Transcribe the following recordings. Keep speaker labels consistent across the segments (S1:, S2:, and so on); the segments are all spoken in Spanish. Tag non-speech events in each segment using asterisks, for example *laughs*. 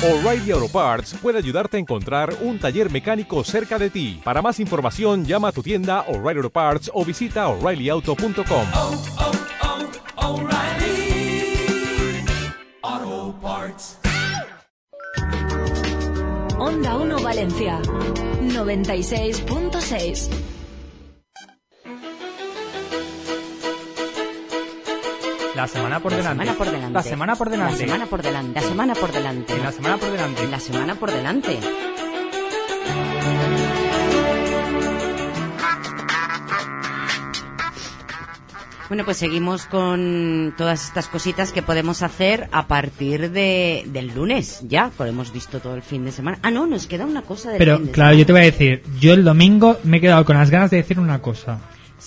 S1: O'Reilly Auto Parts puede ayudarte a encontrar un taller mecánico cerca de ti. Para más información, llama a tu tienda O'Reilly Auto Parts o visita oreillyauto.com.
S2: oh, oh, O'Reilly Auto Parts.
S3: Onda 1 Valencia 96.6
S4: La semana por
S5: La
S4: delante.
S5: semana por delante.
S4: La semana por delante.
S5: La semana por delante. La semana por delante.
S4: En la semana por delante.
S5: La semana por delante. Bueno, pues seguimos con todas estas cositas que podemos hacer a partir de, del lunes, ya, que lo hemos visto todo el fin de semana. Ah, no, nos queda una cosa del
S4: Pero
S5: fin de
S4: claro,
S5: semana.
S4: yo te voy a decir, yo el domingo me he quedado con las ganas de decir una cosa.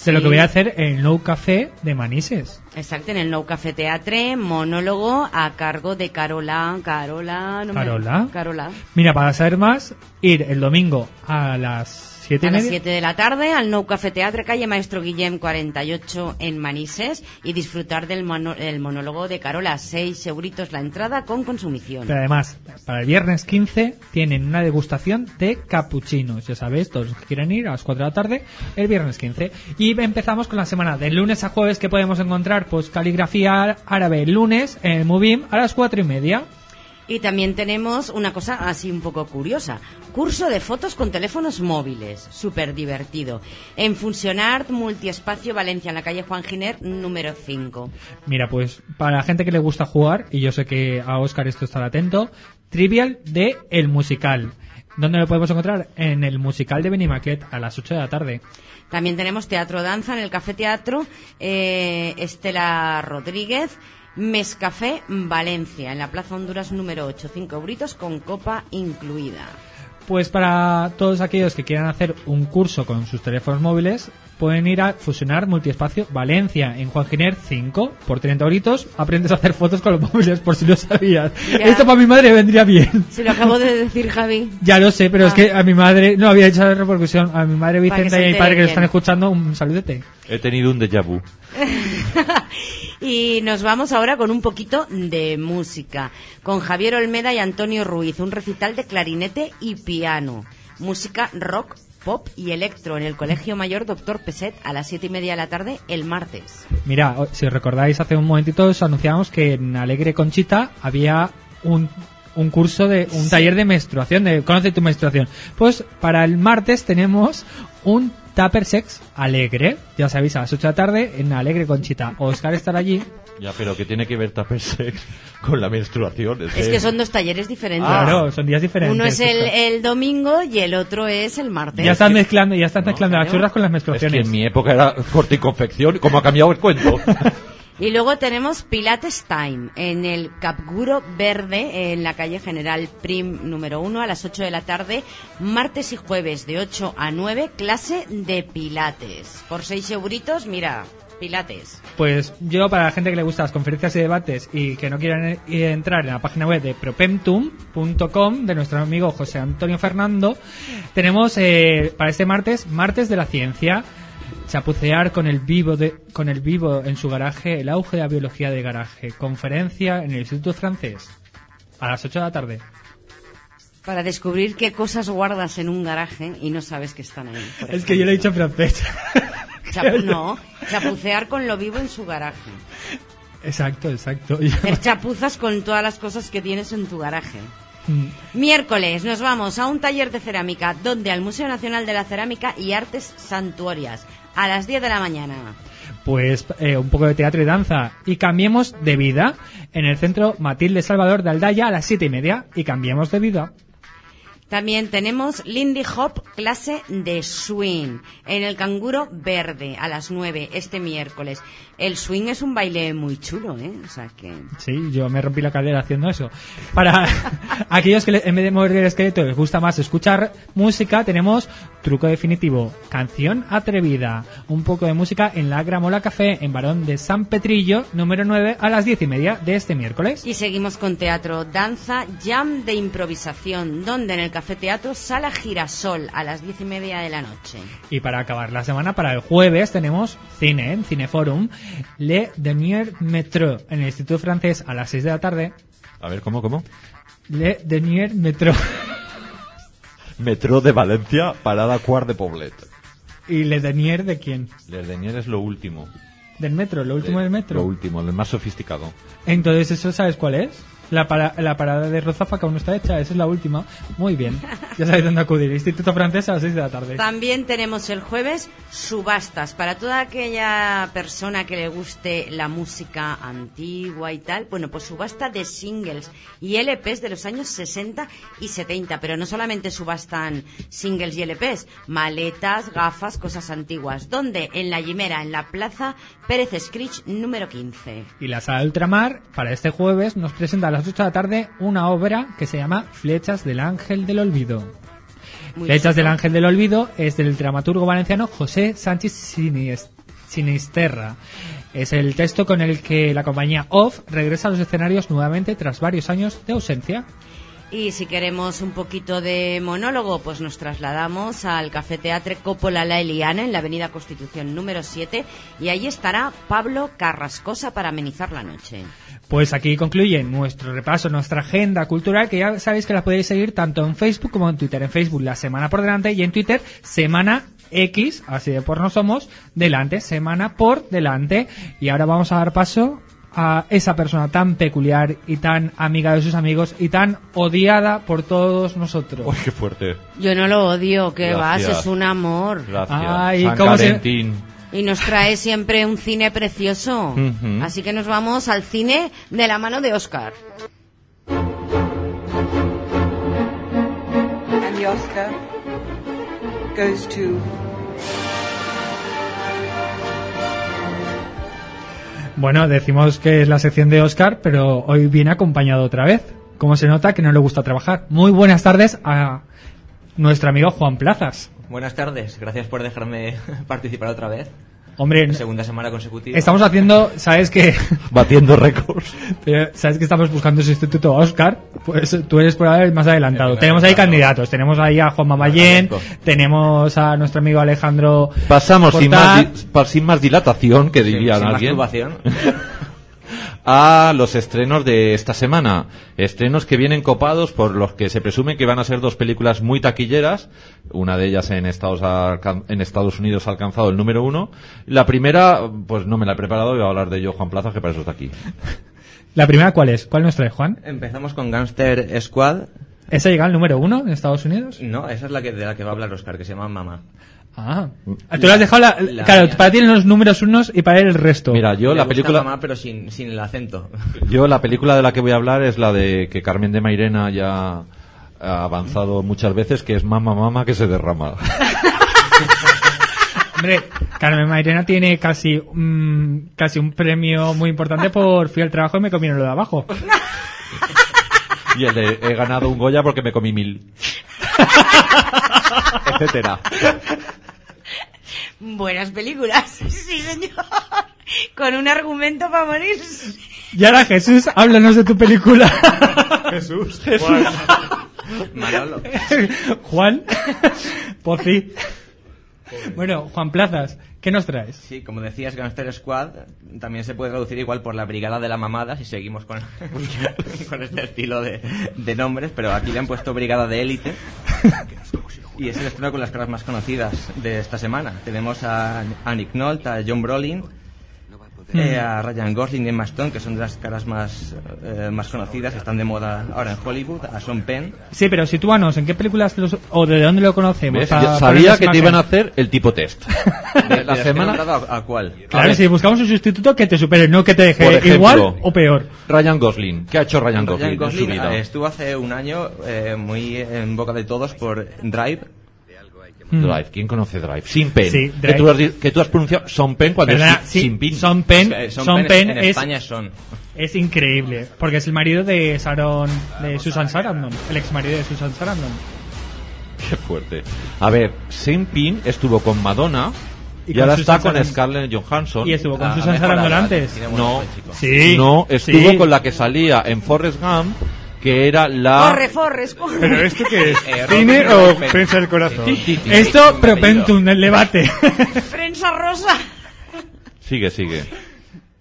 S4: De lo
S5: Sí.
S4: que voy a hacer en el No Café de Manises.
S5: Exacto, en el Nou Café Teatre, monólogo a cargo de Carola. Carola. no me-
S4: ¿Carola?
S5: Carola.
S4: Mira, para saber más, ir el domingo a las siete y
S5: A las
S4: media.
S5: 7 de la tarde al Nou Café Teatre, calle Maestro Guillem 48 en Manises y disfrutar del mono- el monólogo de Carola. 6 euritos la entrada con consumición.
S4: Pero además, para el viernes 15 tienen una degustación de capuchinos. Ya sabéis, todos los que quieren ir a las 4 de la tarde, el viernes 15. Y empezamos con la semana de lunes a jueves que podemos encontrar, pues caligrafía árabe el lunes en el Mubim a las 4 y media.
S5: Y también tenemos una cosa así un poco curiosa. Curso de fotos con teléfonos móviles. Súper divertido. En Fusionart Multiespacio Valencia, en la calle Juan Giner, número 5.
S4: Mira, pues para la gente que le gusta jugar, y yo sé que a Oscar esto estará atento, Trivial de El Musical. ¿Dónde lo podemos encontrar? En el musical de Benimaquet a las 8 de la tarde.
S5: También tenemos teatro danza en el Café Teatro eh, Estela Rodríguez, Mescafé Valencia, en la Plaza Honduras número 8, 5 euritos con copa incluida.
S4: Pues para todos aquellos que quieran hacer un curso con sus teléfonos móviles, pueden ir a Fusionar Multiespacio Valencia en Juan Giner 5 por 30 euritos. Aprendes a hacer fotos con los *laughs* móviles por si no sabías.
S5: Ya.
S4: Esto para mi madre vendría bien.
S5: Se lo acabo de decir, Javi. *laughs*
S4: Ya lo sé, pero es
S5: Ah.
S4: que a mi madre no había hecho la repercusión. A mi madre
S5: Para que
S4: Vicenta y a mi padre que lo están escuchando, un saludete.
S6: He tenido un déjà vu. *laughs*
S5: Y nos vamos ahora con un poquito de música, con Javier Olmeda y Antonio Ruiz, un recital de clarinete y piano, música rock, pop y electro en el Colegio Mayor Doctor Peset a las siete y media de la tarde el martes.
S4: Mira, si recordáis hace un momentito os anunciamos que en Alegre Conchita había un, un curso de un taller de menstruación, de conoce tu menstruación. Pues para el martes tenemos un Tupper Sex Alegre, ya sabéis, a las 8 de la tarde en Alegre Conchita. Oscar estará allí.
S6: Ya, pero ¿qué tiene que ver Tupper Sex con la menstruación?
S5: Es que son dos talleres diferentes.
S4: Claro, son días diferentes.
S5: Uno es el, el domingo y el otro es el martes.
S4: Ya están mezclando, ya están mezclando las churras con las
S6: Es que
S4: menstruaciones.
S6: en mi época era corte y confección. ¿Cómo ha cambiado el cuento? *laughs*
S5: Y luego tenemos Pilates Time en el Capguro Verde en la calle General Prim número 1 a las 8 de la tarde, martes y jueves de 8 a 9, clase de Pilates. Por 6 euritos, mira, Pilates.
S4: Pues yo, para la gente que le gusta las conferencias y debates y que no quieran eh, entrar en la página web de propemtum.com de nuestro amigo José Antonio Fernando, tenemos eh, para este martes, martes de la ciencia, chapucear con el vivo de, con el vivo en su garaje, el auge de la biología de garaje, conferencia en el Instituto Francés a las 8 de la tarde.
S5: Para descubrir qué cosas guardas en un garaje y no sabes que están ahí.
S4: Es que yo le he dicho en francés.
S5: Chapu- *laughs* no, chapucear con lo vivo en su garaje.
S4: exacto, exacto.
S5: Hacer *laughs* chapuzas con todas las cosas que tienes en tu garaje.
S4: Mm.
S5: Miércoles nos vamos a un taller de cerámica donde al Museo Nacional de la Cerámica y Artes Santuorias a las 10 de la mañana.
S4: pues eh, un poco de teatro y danza. Y cambiemos de vida en el centro Matilde Salvador de Aldaya a las siete y media. Y cambiemos de vida.
S5: También tenemos Lindy Hop, clase de swing, en el Canguro Verde, a las 9, este miércoles. El swing es un baile muy chulo, ¿eh? O sea que...
S4: Sí, yo me rompí la cadera haciendo eso. Para *laughs* aquellos que en vez de mover el esqueleto les gusta más escuchar música, tenemos truco definitivo, canción atrevida, un poco de música en la Gramola Café en Barón de San Petrillo, número 9, a las diez y media de este miércoles.
S5: Y seguimos con teatro, danza, jam de improvisación, donde en el Café Teatro Sala Girasol, a las 10 y media de la noche.
S4: Y para acabar la semana, para el jueves, tenemos cine en Cineforum, Le Dernier Metro, en el Instituto Francés a las 6 de la tarde.
S6: A ver, ¿cómo, cómo?
S4: Le Denier Metro. *laughs*
S6: Metro de Valencia, parada Cuart de Poblet.
S4: ¿Y Le Denier de quién?
S6: Les Denier es lo último.
S4: Del metro, lo último del metro.
S6: Lo último, el más sofisticado.
S4: Entonces, ¿eso sabes cuál es? La, para- la parada de Rozafa aún no está hecha, esa es la última. Muy bien. Ya sabéis dónde acudir. Instituto Francés a las 6 de la tarde.
S5: También tenemos el jueves subastas para toda aquella persona que le guste la música antigua y tal. Bueno, pues subasta de singles y LPs de los años 60 y 70, pero no solamente subastan singles y LPs, maletas, gafas, cosas antiguas. ¿Dónde? En la Yimera, en la Plaza Pérez Scritch número 15.
S4: Y la sala Ultramar, para este jueves, nos presenta a las 8 de la tarde una obra que se llama Flechas del Ángel del Olvido.
S5: Muy
S4: Flechas del. Ángel del Olvido es del dramaturgo valenciano José Sánchez Sinisterra. Es el texto con el que la compañía OFF regresa a los escenarios nuevamente tras varios años de ausencia.
S5: Y si queremos un poquito de monólogo, pues nos trasladamos al Café Teatre Coppola La Eliana en la Avenida Constitución número 7 y ahí estará Pablo Carrascosa para amenizar la noche.
S4: Pues aquí concluye nuestro repaso, nuestra agenda cultural, que ya sabéis que la podéis seguir tanto en Facebook como en Twitter. En Facebook, la semana por delante, y en Twitter, semana X, así de por no somos, delante, semana por delante. Y ahora vamos a dar paso a esa persona tan peculiar y tan amiga de sus amigos y tan odiada por todos nosotros.
S6: Uy, qué fuerte.
S5: Yo no lo odio, que vas, es un amor.
S6: Gracias.
S4: Ay,
S6: San
S4: ¿cómo se-
S6: Valentín.
S5: Y nos trae siempre un cine precioso. Así que nos vamos al cine de la mano de Oscar.
S7: And the Oscar goes to
S4: Bueno, decimos que es la sección de Oscar, pero hoy viene acompañado otra vez. Como se nota que no le gusta trabajar. Muy buenas tardes a nuestro amigo Juan Plazas.
S8: Buenas tardes, gracias por dejarme *laughs* participar otra vez.
S4: Hombre,
S8: Segunda semana consecutiva.
S4: estamos haciendo, ¿sabes que *laughs*
S6: Batiendo récords.
S4: ¿Sabes que estamos buscando ese instituto Oscar? Pues tú eres por ahí el más adelantado. Tenemos ahí candidatos. Tenemos ahí a Juan Mamayén, tenemos a nuestro amigo Alejandro.
S6: Pasamos sin más, sin más dilatación, que
S8: Sin-
S6: dirían
S8: sin
S6: alguien,
S8: masturbación. *laughs*
S6: a los estrenos de esta semana. Estrenos que vienen copados por los que se presume que van a ser dos películas muy taquilleras. Una de ellas en Estados, alcan- en Estados Unidos ha alcanzado el número uno. La primera, pues no me la he preparado y voy a hablar de ello Juan Plaza, que para eso está aquí. *laughs*
S4: ¿La primera cuál es? ¿Cuál nos trae, Juan?
S8: Empezamos con Gangster Squad.
S4: ¿Esa llega al número uno en Estados Unidos?
S8: No, esa es la que de la que va a hablar Oscar, que se llama Mamá.
S4: Ah. Tú le has dejado la,
S8: la
S4: claro,
S8: mía.
S4: para ti los números unos y para él el resto.
S6: Mira, yo
S8: Le
S6: la
S8: gusta
S6: película...
S8: Mamá, pero sin, sin el acento. *laughs*
S6: Yo la película de la que voy a hablar es la de que Carmen de Mairena ya ha avanzado muchas veces, que es Mama Mama que se derrama. *laughs*
S4: Hombre, Carmen Mairena tiene casi, mm, casi un premio muy importante por fui al trabajo y me comieron lo de abajo. *laughs*
S6: y el de he ganado un Goya porque me comí mil. Etcétera.
S5: Buenas películas, *laughs* sí señor. Con un argumento para morir.
S4: Y ahora Jesús, háblanos de tu película.
S6: Jesús.
S8: Manolo.
S4: Juan, Pozi. Bueno, Juan Plazas, ¿qué nos traes?
S8: Sí, como decías, Gangster Squad también se puede traducir igual por la Brigada de la Mamada, si seguimos con, *laughs* con este estilo de, de nombres, pero aquí le han puesto Brigada de Élite. *laughs* Y es el estreno con las caras más conocidas de esta semana. Tenemos a, a Nick Nolte, a John Brolin, eh, a Ryan Gosling y Emma Stone, que son de las caras más, eh, más conocidas, que están de moda ahora en Hollywood, a Sean Penn.
S4: Sí, pero sitúanos, ¿en qué películas los- o de dónde lo conocemos?
S6: Sabía que te iban a hacer el tipo test. *laughs*
S8: De,
S6: la
S8: que he
S6: semana...
S8: ¿A, a cuál?
S6: A
S4: Claro,
S6: ver.
S4: si buscamos un sustituto que te supere, no que te deje
S6: ejemplo,
S4: igual o peor.
S6: Ryan Gosling. ¿Qué ha hecho Ryan Gosling,
S8: Ryan
S6: en su
S8: Gosling
S6: vida?
S8: eh, estuvo hace un año eh, muy en boca de todos por Drive.
S6: Drive. ¿Quién conoce Drive? Sin Pen.
S4: Mm. Sí,
S6: que, tú has, que tú has pronunciado Son Pen cuando
S4: Perdona,
S6: es
S4: sí,
S6: sin pin.
S4: Son Penn,
S8: Eh,
S4: Son
S8: Penn
S4: Penn
S8: en
S4: es,
S8: España son.
S4: es increíble, porque es el marido de Sharon, de Susan Sarandon, el ex marido de Susan Sarandon.
S6: Qué fuerte. A ver, Sean Penn estuvo con Madonna
S4: Y
S6: y, ahora
S4: Susan
S6: está con
S4: Sarandon.
S6: Scarlett Johansson.
S4: Y estuvo con
S8: Ah,
S4: Susan Sarandon antes.
S6: No.
S4: Sí.
S6: no, estuvo
S4: sí.
S6: con la que salía en Forrest Gump, que era la...
S5: Corre, Forrest, corre.
S9: ¿Pero esto qué es?
S8: Eh,
S9: ¿Cine o prensa del corazón?
S4: Esto, propentum, el debate.
S5: Prensa rosa.
S6: Sigue, sigue.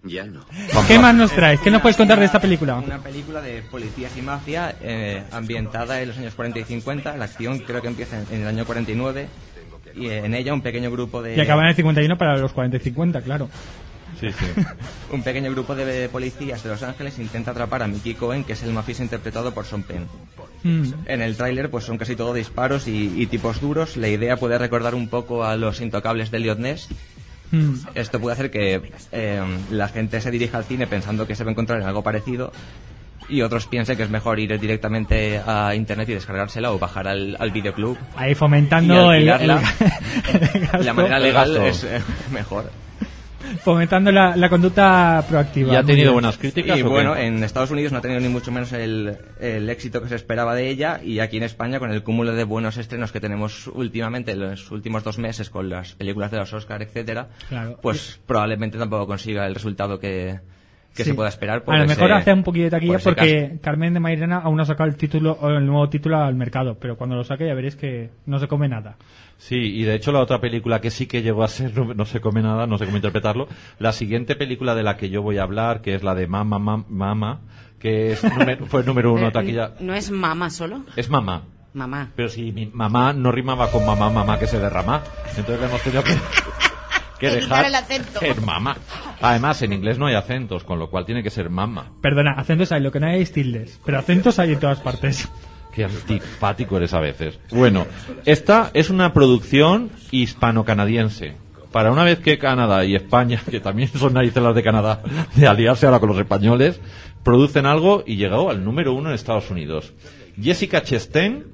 S9: Ya no.
S4: ¿Qué más nos traes? ¿Qué nos puedes contar de esta película?
S8: Una película de policías y mafia eh, ambientada en los años 40 y 50. La acción creo que empieza en, en el año 49 y en ella un pequeño grupo de
S4: Y acaban en el 51 para los 40 y 50, claro.
S6: Sí, sí. *laughs*
S8: un pequeño grupo de policías de Los Ángeles intenta atrapar a Mickey Cohen, que es el mafioso interpretado por Sean Penn.
S4: Mm.
S8: En el tráiler pues son casi todo disparos y, y tipos duros. La idea puede recordar un poco a los intocables de Elliot Ness.
S4: Mm.
S8: Esto puede hacer que eh, la gente se dirija al cine pensando que se va a encontrar en algo parecido y otros piensen que es mejor ir directamente a internet y descargársela o bajar al, al videoclub.
S4: Ahí fomentando
S8: Y
S4: el,
S8: alquilarla.
S4: el- *laughs* el gasto.
S8: La manera legal
S6: gasto.
S8: es eh, mejor.
S4: Fomentando la, la conducta proactiva.
S6: ¿Y ha tenido buenas críticas?
S8: Y
S6: qué?
S8: bueno, en Estados Unidos no ha tenido ni mucho menos el, el éxito que se esperaba de ella y aquí en España con el cúmulo de buenos estrenos que tenemos últimamente en los últimos dos meses con las películas de los Oscar, etcétera,
S4: Claro.
S8: pues probablemente tampoco consiga el resultado que, que
S4: Sí.
S8: se pueda esperar.
S4: A
S8: por
S4: lo
S8: ese-
S4: mejor hace un poquillo de taquilla
S8: por
S4: porque Carmen de Mairena aún no ha sacado el título el nuevo título al mercado, pero cuando lo saque ya veréis que no se come nada.
S6: Sí, y de hecho la otra película que sí que llegó a ser, no, no se come nada, no sé cómo interpretarlo, la siguiente película de la que yo voy a hablar, que es la de Mama Mama, Mama que es número- *laughs* fue número uno
S5: Eh,
S6: taquilla,
S5: ¿No es mamá solo?
S6: es Mamá.
S5: Mamá.
S6: Pero si mi mamá no rimaba con mamá, mamá que se derrama, entonces le hemos tenido que, que
S5: Que
S6: dejar
S5: el acento.
S6: ser mamá. Además, en inglés no hay acentos, con lo cual tiene que ser mamá.
S4: Perdona, acentos hay, lo que no hay es tildes, pero acentos hay en todas partes.
S6: Qué antipático eres a veces. Bueno, esta es una producción hispano-canadiense. Para una vez que Canadá y España, que también son narices las de Canadá, de aliarse ahora con los españoles, producen algo y llegó al número uno en Estados Unidos. Jessica Chastain,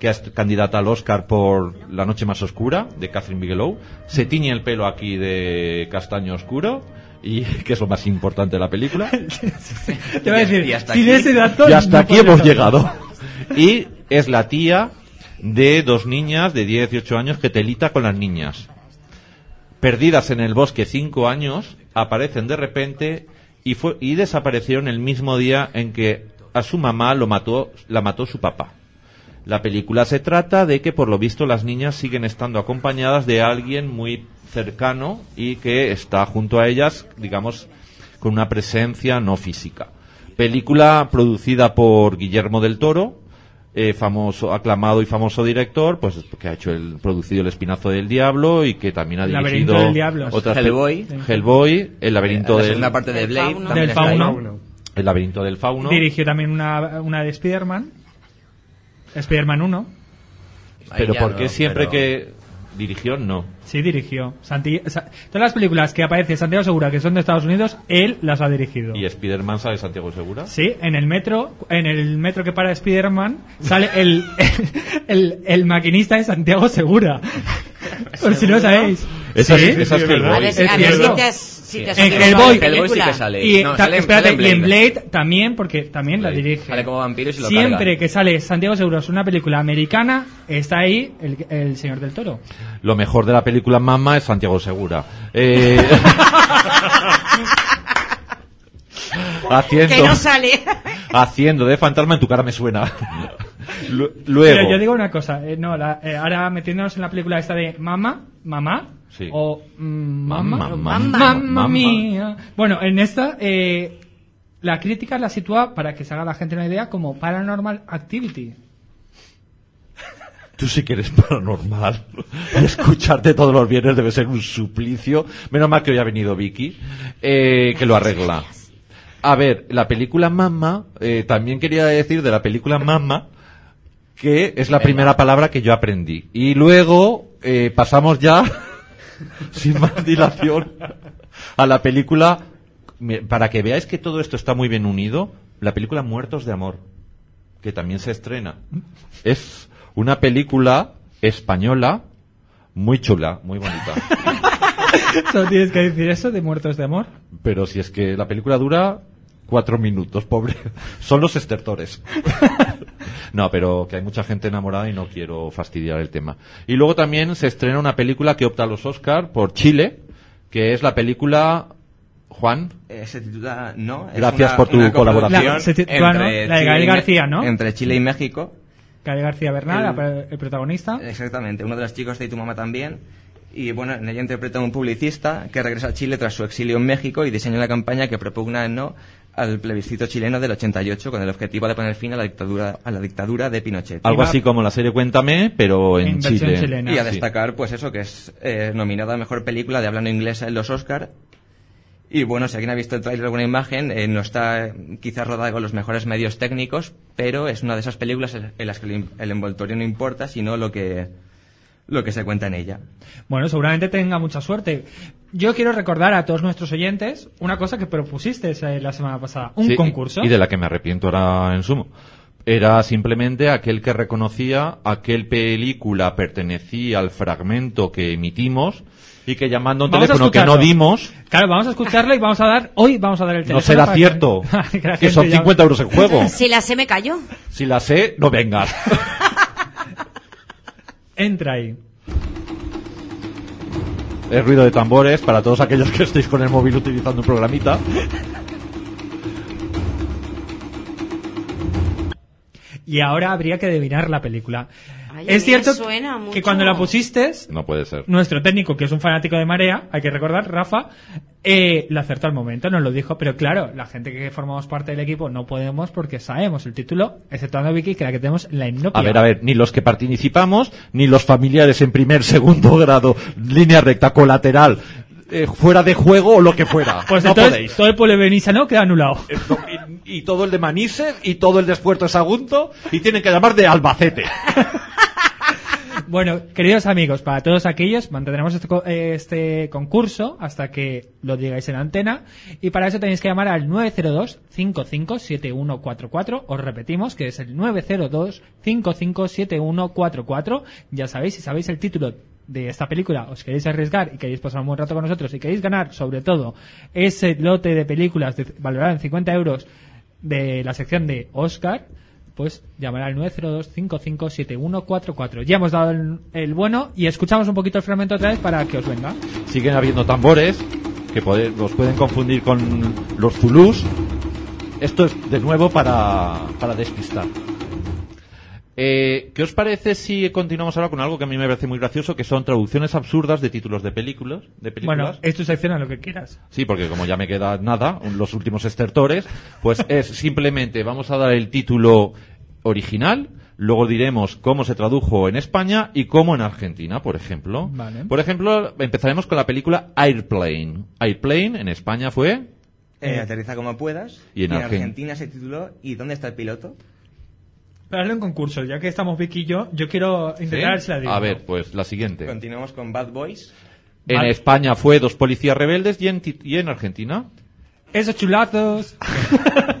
S6: que es candidata al Oscar por La noche más oscura, de Catherine Bigelow, se tiñe el pelo aquí de castaño oscuro, y *laughs* que es lo más importante de la película. *laughs* *laughs*
S4: Te voy a decir,
S8: y hasta
S4: sin
S8: aquí-
S4: ese dato...
S6: Y hasta
S4: no
S6: aquí hemos
S4: saber.
S6: llegado. Y es la tía de dos niñas de 10 y 18 años que telita con las niñas. Perdidas en el bosque cinco años, aparecen de repente y, fue, y desaparecieron el mismo día en que a su mamá lo mató, la mató su papá. La película se trata de que por lo visto las niñas siguen estando acompañadas de alguien muy cercano y que está junto a ellas, digamos, con una presencia no física. Película producida por Guillermo del Toro, eh, famoso, aclamado y famoso director, pues que ha hecho el producido El Espinazo del Diablo y que también ha
S4: El
S6: dirigido
S4: del diablo.
S6: otras
S8: Hellboy.
S6: Hellboy, El laberinto
S8: la
S6: del
S8: parte de Blade
S4: Del fauno.
S6: El laberinto del fauno.
S4: Dirigió también una, una de Spider-Man. Spider-Man 1.
S8: Ahí
S6: pero
S8: ya
S6: ¿por
S8: no,
S6: qué siempre
S8: pero-
S6: que dirigió no?
S4: Sí, dirigió. Santi- Sa- todas las películas que aparece Santiago Segura que son de Estados Unidos, él las ha dirigido.
S6: ¿Y Spider-Man sabe Santiago Segura?
S4: Sí, en el metro, en el metro que para Spider-Man, sale el, *laughs* el, el maquinista de Santiago Segura. *laughs* Por si no sabéis.
S6: Esa
S4: ¿Sí? Sí,
S6: Hellboy.
S4: ¿verdad?
S5: A ver, si-
S4: Es
S5: a ver si
S4: cierto.
S5: te has, te has
S4: En Hellboy.
S8: Hellboy sí
S5: película.
S8: que sale.
S4: Y,
S8: No, sale-
S4: espérate,
S8: sale en
S4: y en
S8: Blade.
S4: También, porque también la
S6: Blade.
S4: dirige.
S8: Sale como vampiro y se lo
S4: Siempre
S8: carga.
S4: que sale Santiago Segura es una película americana, está ahí el, el señor del toro.
S6: Lo mejor de la película Mamma es Santiago Segura. Eh, *laughs* haciendo,
S5: Que no sale. *laughs*
S6: haciendo de fantasma en tu cara me suena. Lu- Luego,
S4: Pero yo digo una cosa, eh, no, la- eh, ahora metiéndonos en la película esta de Mama, Mamá,
S6: Sí.
S4: o mm,
S6: Mamma,
S4: Mamma,
S6: mamma,
S4: Mamma
S6: mamma.
S4: mía. Bueno, en esta, eh, la crítica la sitúa, para que se haga la gente una idea, como Paranormal Activity.
S6: tú sí que eres paranormal. Y *laughs* escucharte todos los viernes debe ser un suplicio. Menos mal que hoy ha venido Vicky, eh, que lo arregla. A ver, la película Mamma, eh, también quería decir de la película Mamma que es la primera palabra que yo aprendí. Y luego eh, pasamos ya, *laughs* sin más dilación, a la película, para que veáis que todo esto está muy bien unido, la película Muertos de Amor, que también se estrena. Es una película española muy chula, muy bonita. *laughs*
S4: Solo tienes que decir eso de Muertos de Amor.
S6: Pero si es que la película dura cuatro minutos, pobre. Son los estertores. *laughs* no, pero que hay mucha gente enamorada y no quiero fastidiar el tema. Y luego también se estrena una película que opta a los Oscar por Chile, que es la película Juan.
S8: Eh, se titula No. es
S6: Gracias
S8: una-
S6: por tu colaboración.
S4: La- se titula, ¿no?
S8: entre
S4: La de
S8: Chile
S4: Gael García, ¿no?
S8: Entre Chile y México.
S4: Calle García Bernal,
S8: El-
S4: la- el protagonista.
S8: Exactamente, uno de los chicos de Tu Mamá también. Y bueno, en ella interpreta a un publicista que regresa a Chile tras su exilio en México y diseña una campaña que propugna el no al plebiscito chileno del 88 con el objetivo de poner fin a la dictadura, a la dictadura de Pinochet.
S6: Algo así como la serie Cuéntame, pero en Chile.
S4: chilena.
S8: Y a
S6: Sí.
S8: destacar, pues eso, que es eh, nominada a Mejor Película de Habla no Inglesa en los Oscar. Y bueno, si alguien ha visto el tráiler o alguna imagen, eh, no está quizás rodada con los mejores medios técnicos, pero es una de esas películas en las que el envoltorio no importa, sino lo que, lo que se cuenta en ella.
S4: Bueno, seguramente tenga mucha suerte. Yo quiero recordar a todos nuestros oyentes una cosa que propusiste eh, la semana pasada, un
S6: Sí,
S4: concurso.
S6: Y de la que me arrepiento ahora en sumo. Era simplemente aquel que reconocía a qué película pertenecía al fragmento que emitimos y que llamando a un
S4: Vamos a
S6: teléfono que no dimos
S4: Claro, vamos a escucharlo y vamos a dar, hoy vamos a dar el teléfono.
S6: no será
S4: que-
S6: cierto. *laughs*
S4: que
S6: que son
S4: gente ya-
S6: 50 euros en juego.
S5: Si la se me cayó.
S6: Si la sé, no vengas. *laughs*
S4: Entra ahí.
S6: Es ruido de tambores para todos aquellos que estéis con el móvil utilizando un programita.
S4: Y ahora habría que adivinar la película.
S5: Ay,
S4: es cierto que cuando la pusiste,
S6: No puede ser.
S4: nuestro técnico, que es un fanático de Marea, hay que recordar, Rafa, eh, lo acertó al momento, nos lo dijo, pero claro, la gente que formamos parte del equipo no podemos porque sabemos el título, exceptuando a Vicky, que la que tenemos en la hipnopia.
S6: A ver, a ver, ni los que participamos, ni los familiares en primer, *laughs* segundo grado, línea recta, colateral, eh, fuera de juego o lo que fuera. *laughs*
S4: Pues
S6: no
S4: entonces,
S6: podéis.
S4: todo el pueblo no queda anulado. *laughs*
S6: Esto- y, y todo el de Manises y todo el de Espuerto Sagunto y tienen que llamar de Albacete.
S4: Bueno, queridos amigos, para todos aquellos, mantendremos este, eh, este concurso hasta que lo digáis en antena. Y para eso tenéis que llamar al 902-557144. Os repetimos que es el 902-557144. Ya sabéis, si sabéis el título de esta película, os queréis arriesgar y queréis pasar un buen rato con nosotros y queréis ganar, sobre todo, ese lote de películas de- valorado en 50 euros de la sección de Oscar, pues llamar al 902-557144. Ya hemos dado el, el bueno y escuchamos un poquito el fragmento otra vez para que os venga.
S6: Siguen habiendo tambores que pode- los pueden confundir con los zulús. Esto es de nuevo para, para despistar. Eh, ¿Qué os parece si continuamos ahora con algo que a mí me parece muy gracioso, que son traducciones absurdas de títulos de películas? De películas?
S4: Bueno, es tu sección a lo que quieras.
S6: Sí, porque como ya me queda nada, los últimos estertores, pues es simplemente vamos a dar el título original, luego diremos cómo se tradujo en España y cómo en Argentina, por ejemplo.
S4: Vale.
S6: Por ejemplo, empezaremos con la película Airplane. Airplane en España fue
S8: Eh, aterriza como puedas.
S6: Y en Argen-
S8: Argentina se tituló ¿Y dónde está el piloto?
S4: Para darle un concurso, ya que estamos Vicky y yo, yo quiero intentar si la digo.
S6: A ver, pues la siguiente.
S8: Continuamos con Bad Boys.
S6: En. España fue Dos policías rebeldes y en, y en Argentina
S4: Esos chulazos. *laughs*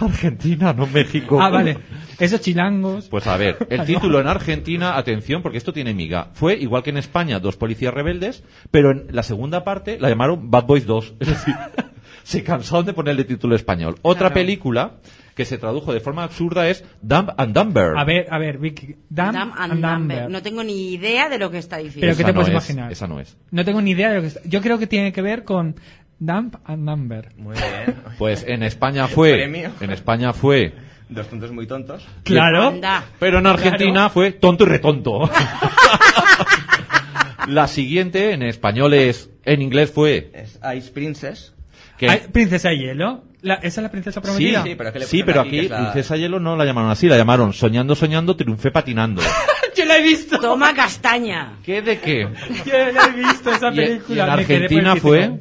S6: Argentina, no México.
S4: ah, vale. Esos chilangos.
S6: Pues a ver, el *laughs* título en Argentina, atención, porque esto tiene miga. Fue igual que en España, dos policías rebeldes, pero en la segunda parte la llamaron Bad Boys 2. Es decir, *laughs* se cansaron de ponerle título español. Otra
S5: Claro.
S6: película que se tradujo de forma absurda es Dumb and Dumber.
S4: A ver, a ver, Vicky. Dumb
S5: Dumb and
S4: and
S5: Dumber.
S4: Dumber.
S5: No tengo ni idea de lo que está diciendo.
S4: Pero ¿qué
S6: Esa
S4: te puedes
S6: es,
S4: imaginar?
S6: Esa no es.
S4: No tengo ni idea de lo que está... Yo creo que tiene que ver con Dump and Number.
S8: Muy bien.
S6: Pues en España fue,
S8: Premio.
S6: en España fue,
S8: Dos tontos muy tontos.
S4: Claro.
S5: Anda.
S6: pero en Argentina
S4: Claro.
S6: fue tonto y retonto. *laughs* la siguiente en español es, en inglés fue,
S8: Es Ice Princess.
S6: que
S4: Ay, Princesa Hielo. La- ¿Esa es la princesa prometida?
S8: sí, pero ¿qué le
S6: Sí, pero
S8: aquí,
S6: aquí
S8: la-
S6: Princesa Hielo no la llamaron así, la llamaron Soñando, Soñando, Triunfé Patinando. *laughs*
S4: Yo la he visto.
S5: Toma castaña.
S6: ¿Qué de qué?
S4: Yo la he visto esa
S6: Y, y
S4: película.
S6: en Argentina fue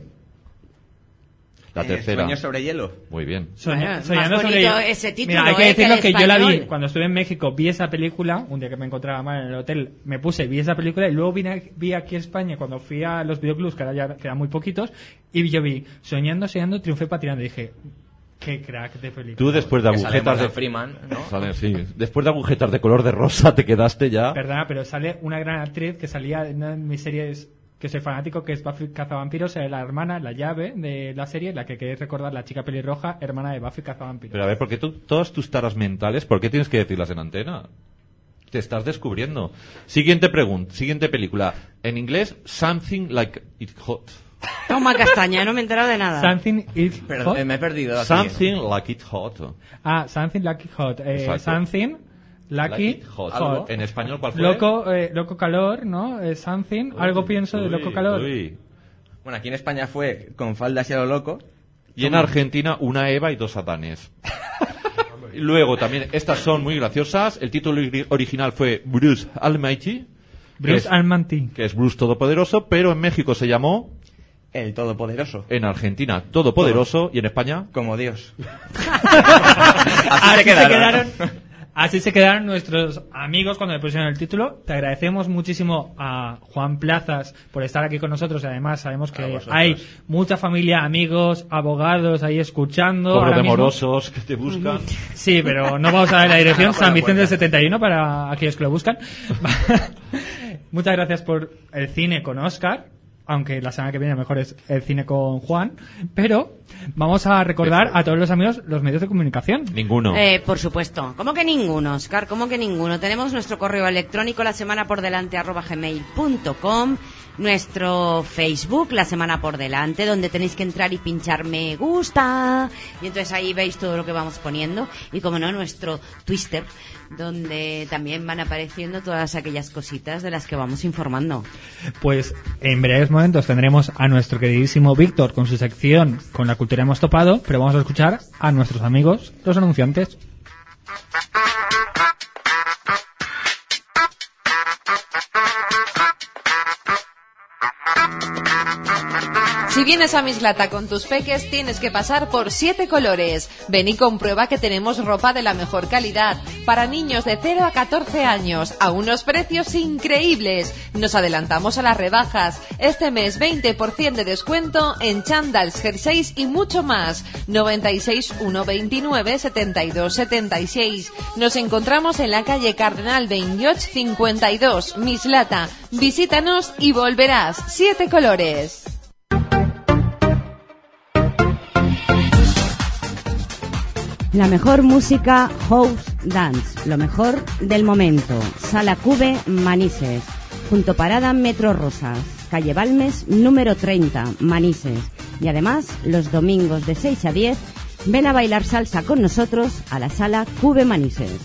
S6: la
S8: Eh,
S6: tercera.
S8: Sueños sobre hielo.
S6: Muy bien.
S4: Soña- soñando
S5: más
S4: sobre
S5: bonito
S4: ello.
S5: ese título,
S4: Mira, hay que
S5: eh, que
S4: decirlo que, yo la vi cuando estuve en México, vi esa película, un día que me encontraba mal en el hotel, me puse, vi esa película y luego vine, vi aquí a España cuando fui a los videoclubs, que ahora ya quedan muy poquitos, y yo vi Soñando, Soñando, Triunfé Patinando. Y dije, qué crack de película.
S6: Tú después de agujetas de
S8: Freeman, ¿no?
S6: Sale, sí. Después de agujetas de color de rosa te quedaste ya.
S4: Perdona, pero sale una gran actriz que salía en una de mis series que soy fanático, que es Buffy Cazavampiros, eh, la hermana, la llave de la serie, la que queréis recordar, la chica pelirroja, hermana de Buffy Cazavampiros.
S6: Pero a ver, ¿por qué tú, todas tus taras mentales, por qué tienes que decirlas en antena? Te estás descubriendo. Siguiente pregunta, siguiente película. En inglés, Something Like It Hot.
S5: Toma castaña, no me he enterado de nada.
S4: Something is hot.
S8: eh, me he perdido aquí.
S6: Something Like It Hot.
S4: Ah, Something Like Hot. Eh, something Lucky,
S6: Hot.
S4: Hot.
S6: En español, ¿cuál fue?
S4: Loco, eh, loco calor, ¿no? Eh, something. Algo pienso de
S6: Uy,
S4: loco calor.
S6: uy.
S8: Bueno, aquí en España fue con faldas y a lo loco.
S6: Y en Argentina, una Eva y dos satanes. *laughs* Luego también, estas son muy graciosas. El título ori- original fue Bruce Almighty.
S4: Bruce Almighty.
S6: que es Bruce Todopoderoso, pero en México se llamó,
S8: El Todopoderoso.
S6: en Argentina Todopoderoso y en España
S8: Como Dios. *laughs*
S4: Así
S8: se quedaron. *laughs*
S4: así se quedaron nuestros amigos cuando le pusieron el título. Te agradecemos muchísimo a Juan Plazas por estar aquí con nosotros. y Además, sabemos que hay mucha familia, amigos, abogados ahí escuchando.
S6: cobro de morosos que te buscan. *laughs*
S4: Sí, pero no vamos a dar la *laughs* dirección.
S8: Ah, por
S4: San Vicente del
S8: puerta.
S4: 71 para aquellos que lo buscan. *laughs* Muchas gracias por el cine con Oscar. Aunque la semana que viene mejor es el cine con Juan. Pero vamos a recordar a todos los amigos los medios de comunicación.
S6: Ninguno.
S5: Eh, por supuesto. ¿Cómo que ninguno, Oscar? ¿Cómo que ninguno? Tenemos nuestro correo electrónico la semana por delante arroba gmail.com, nuestro Facebook la semana por delante, donde tenéis que entrar y pinchar me gusta. Y entonces ahí veis todo lo que vamos poniendo. Y como no, nuestro Twitter, donde también van apareciendo todas aquellas cositas de las que vamos informando.
S4: Pues en breves momentos tendremos a nuestro queridísimo Víctor con su sección con la cultura hemos topado, pero vamos a escuchar a nuestros amigos, los anunciantes.
S9: Si vienes a Mislata con tus peques, tienes que pasar por siete colores. Ven y comprueba que tenemos ropa de la mejor calidad para niños de 0 a 14 años a unos precios increíbles. Nos adelantamos a las rebajas. Este mes 20% de descuento en chandals, jerseys y mucho más. 96 129 72 76. Nos encontramos en la calle Cardenal 28 52, Mislata. Visítanos y volverás. Siete colores.
S5: La mejor música house dance, lo mejor del momento. Sala Cube Manises, junto Parada Metro Rosas, calle Balmes número 30, Manises. Y además, los domingos de 6 a 10, ven a bailar salsa con nosotros a la Sala Cube Manises.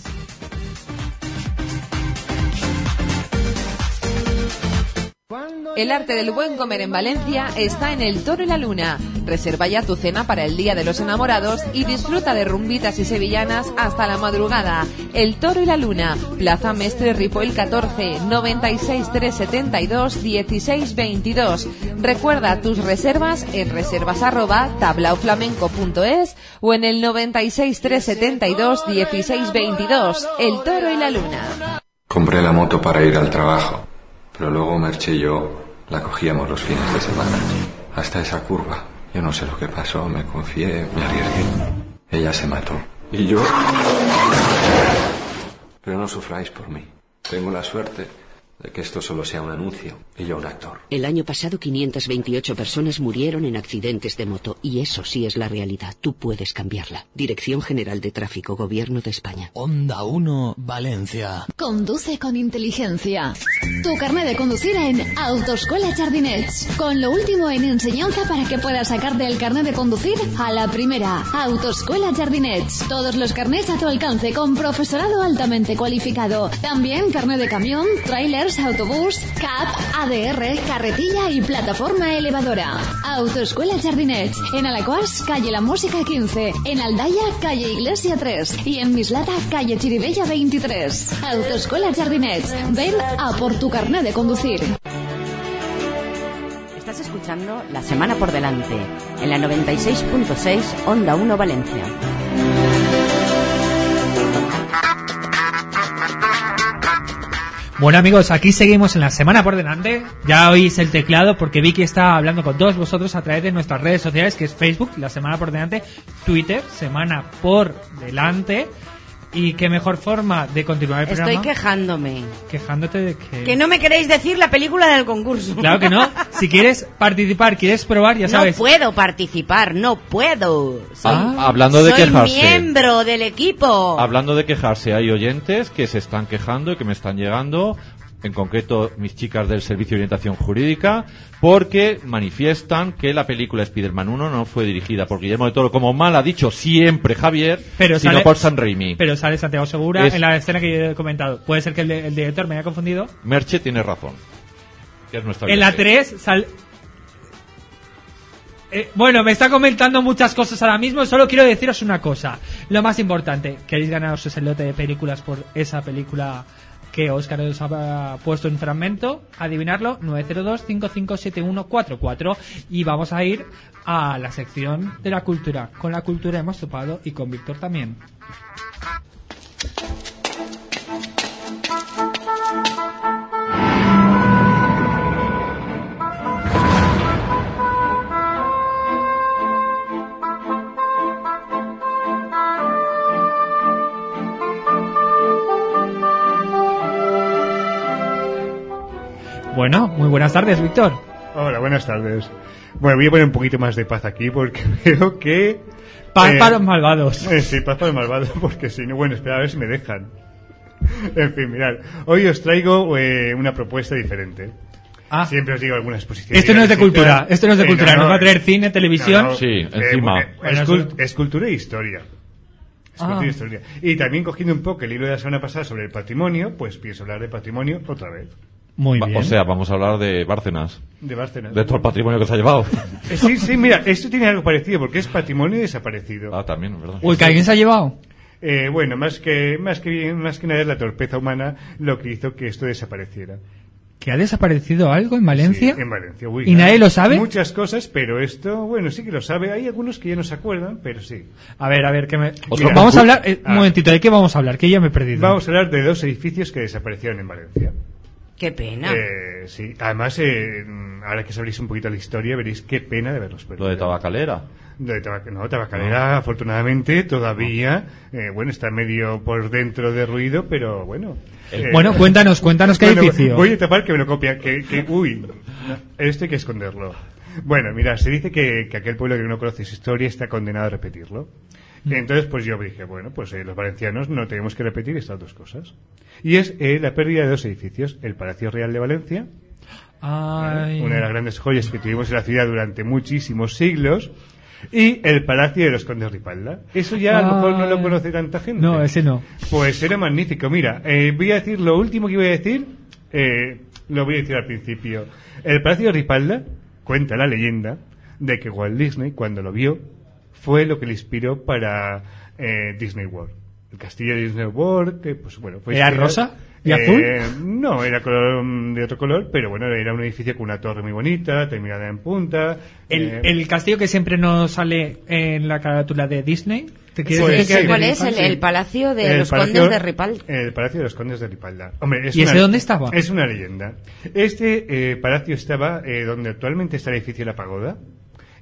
S9: El arte del buen comer en Valencia está en el Toro y la Luna. Reserva ya tu cena para el Día de los Enamorados y disfruta de rumbitas y sevillanas hasta la madrugada. El Toro y la Luna, Plaza Mestre Ripoll 14, 96 372 16 22. Recuerda tus reservas en reservas arroba tablaoflamenco.es o en el 96 372 16 22. El Toro y la Luna.
S10: Compré la moto para ir al trabajo, pero luego Merche y yo la cogíamos los fines de semana. Hasta esa curva. Yo no sé lo que pasó, me confié, me arriesgué. Ella se mató. Y yo... Pero no sufráis por mí. Tengo la suerte de que esto solo sea un anuncio y yo un actor.
S11: El año pasado 528 personas murieron en accidentes de moto y eso sí es la realidad. Tú puedes cambiarla. Dirección General de Tráfico, Gobierno de España.
S12: Onda 1, Valencia.
S13: Conduce con inteligencia. Tu carnet de conducir en Autoescuela Jardinets. Con lo último en enseñanza para que puedas sacarte el carnet de conducir a la primera. Autoescuela Jardinets. Todos los carnets a tu alcance con profesorado altamente cualificado. También carnet de camión, trailers, autobús, CAP, ADR, carretilla y plataforma elevadora. Autoescuela Jardinets. En Alacoas, calle La Música 15. En Aldaya, calle Iglesia 3. Y en Mislata, calle Chiribella 23. Autoescuela Jardinets. Ven a por tu carnet de conducir.
S5: Estás escuchando La Semana por Delante, en la 96.6 Onda 1 Valencia.
S4: Bueno amigos, aquí seguimos en la semana por delante. Ya oís el teclado porque Vicky está hablando con todos vosotros a través de nuestras redes sociales, que es Facebook, la semana por delante, Twitter, semana por delante. Y qué mejor forma de continuar el
S5: Estoy
S4: programa.
S5: quejándome.
S4: Quejándote de que...
S5: Que no me queréis decir la película del concurso.
S4: Claro que no. Si quieres participar, quieres probar, ya sabes.
S5: No puedo participar, no puedo. Soy,
S6: Ah, hablando de
S5: soy
S6: quejarse.
S5: miembro del equipo.
S6: Hablando de quejarse, hay oyentes que se están quejando y que me están llegando en concreto mis chicas del Servicio de Orientación Jurídica, porque manifiestan que la película Spider-Man 1 no fue dirigida por Guillermo de Toro, como mal ha dicho siempre Javier,
S4: Pero
S6: sino
S4: sale-
S6: por San Raimi.
S4: Pero sale Santiago Segura
S6: Es-
S4: en la escena que yo he comentado. Puede ser que el, director me haya confundido.
S6: Merche tiene razón. Que es nuestra
S4: En la
S6: oyente.
S4: 3 sal... Eh, bueno, me está comentando muchas cosas ahora mismo. Solo quiero deciros una cosa. Lo más importante, ¿queréis ganaros ese lote de películas por esa película que Oscar os ha puesto en fragmento? Adivinarlo, 902-557144. Y vamos a ir a la sección de la cultura. Con la cultura hemos topado y con Víctor también. Bueno, muy buenas tardes, Víctor.
S14: Hola, buenas tardes. Bueno, voy a poner un poquito más de paz aquí porque *laughs* veo que...
S4: Paz para los malvados.
S14: eh, sí, paz para los malvados porque si no... Bueno, espera a ver si me dejan. *laughs* En fin, mirad. Hoy os traigo eh, una propuesta diferente. Siempre os digo algunas exposiciones.
S4: Esto no es de cultura, esto no es de
S14: Eh,
S4: cultura, nos va a traer cine, televisión.
S6: Sí,
S14: eh,
S6: encima.
S4: Bueno,
S14: es, cult- es cultura e historia. Es
S4: Ah.
S14: cultura e historia. Y también cogiendo un poco el hilo de la semana pasada sobre el patrimonio, pues pienso hablar de patrimonio otra vez.
S4: Muy
S6: Va-
S4: bien.
S6: O sea, vamos a hablar de Bárcenas.
S14: De Bárcenas.
S6: De todo el patrimonio que se ha llevado.
S14: Eh, Sí, sí, mira, esto tiene algo parecido porque es patrimonio desaparecido.
S6: Ah, también, ¿verdad?
S4: Uy, que alguien se ha llevado.
S14: Eh, bueno, más que, más que más que nada es la torpeza humana lo que hizo que esto desapareciera.
S4: ¿Que ha desaparecido algo en Valencia?
S14: Sí, en Valencia. uy,
S4: ¿Y nadie lo sabe?
S14: Muchas cosas, pero esto, bueno, sí que lo sabe. Hay algunos que ya no se acuerdan, pero sí.
S4: A ver, a ver, que me...
S14: Mira,
S4: vamos a hablar... eh, un
S14: Ah.
S4: momentito, ¿de qué vamos a hablar? Que ya me he perdido.
S14: Vamos a hablar de dos edificios que desaparecieron en Valencia.
S5: Qué pena.
S14: Eh, sí, además, eh, ahora que sabréis un poquito la historia, veréis qué pena de verlos perdido.
S6: Lo de Tabacalera.
S14: Lo de tabac- no, Tabacalera, afortunadamente, todavía, eh, bueno, está medio por dentro de ruido, pero bueno. Eh,
S4: Bueno, cuéntanos, cuéntanos qué
S14: bueno,
S4: edificio.
S14: Voy a tapar que me lo copia, que, que uy, esto hay que esconderlo. Bueno, mira, se dice que, que aquel pueblo que no conoce su historia está condenado a repetirlo.
S4: Mm.
S14: Entonces, pues yo dije, bueno, pues eh, los valencianos no tenemos que repetir estas dos cosas. Y es eh, la pérdida de dos edificios, el Palacio Real de Valencia,
S4: Ay.
S14: una de las grandes joyas que tuvimos en la ciudad durante muchísimos siglos, y el Palacio de los Condes Ripalda. Eso ya a lo mejor no lo conoce tanta gente.
S4: No, ese no.
S14: Pues era magnífico. Mira, eh, voy a decir lo último que voy a decir, lo voy a decir al principio. El Palacio de Ripalda cuenta la leyenda de que Walt Disney, cuando lo vio, fue lo que le inspiró para eh, Disney World. El castillo de Disney World, que pues bueno, fue
S4: ¿Era
S14: inspirado-
S4: rosa y
S14: Eh,
S4: azul?
S14: No, era color, mm, de otro color, pero bueno, era un edificio con una torre muy bonita, terminada en punta.
S4: El,
S14: eh,
S4: el castillo que siempre nos sale en la carátula de Disney. ¿Te quieres
S14: Pues
S4: decir
S14: sí.
S4: que
S5: ¿Cuál es? El, el Palacio de
S14: El
S5: los
S14: Palacio-
S5: Condes de Ripalda.
S14: El Palacio de los Condes de Ripalda. Hombre, es
S4: ¿Y ese
S14: una-
S4: dónde estaba?
S14: Es una leyenda. Este eh, palacio estaba eh, donde actualmente está el edificio de la Pagoda.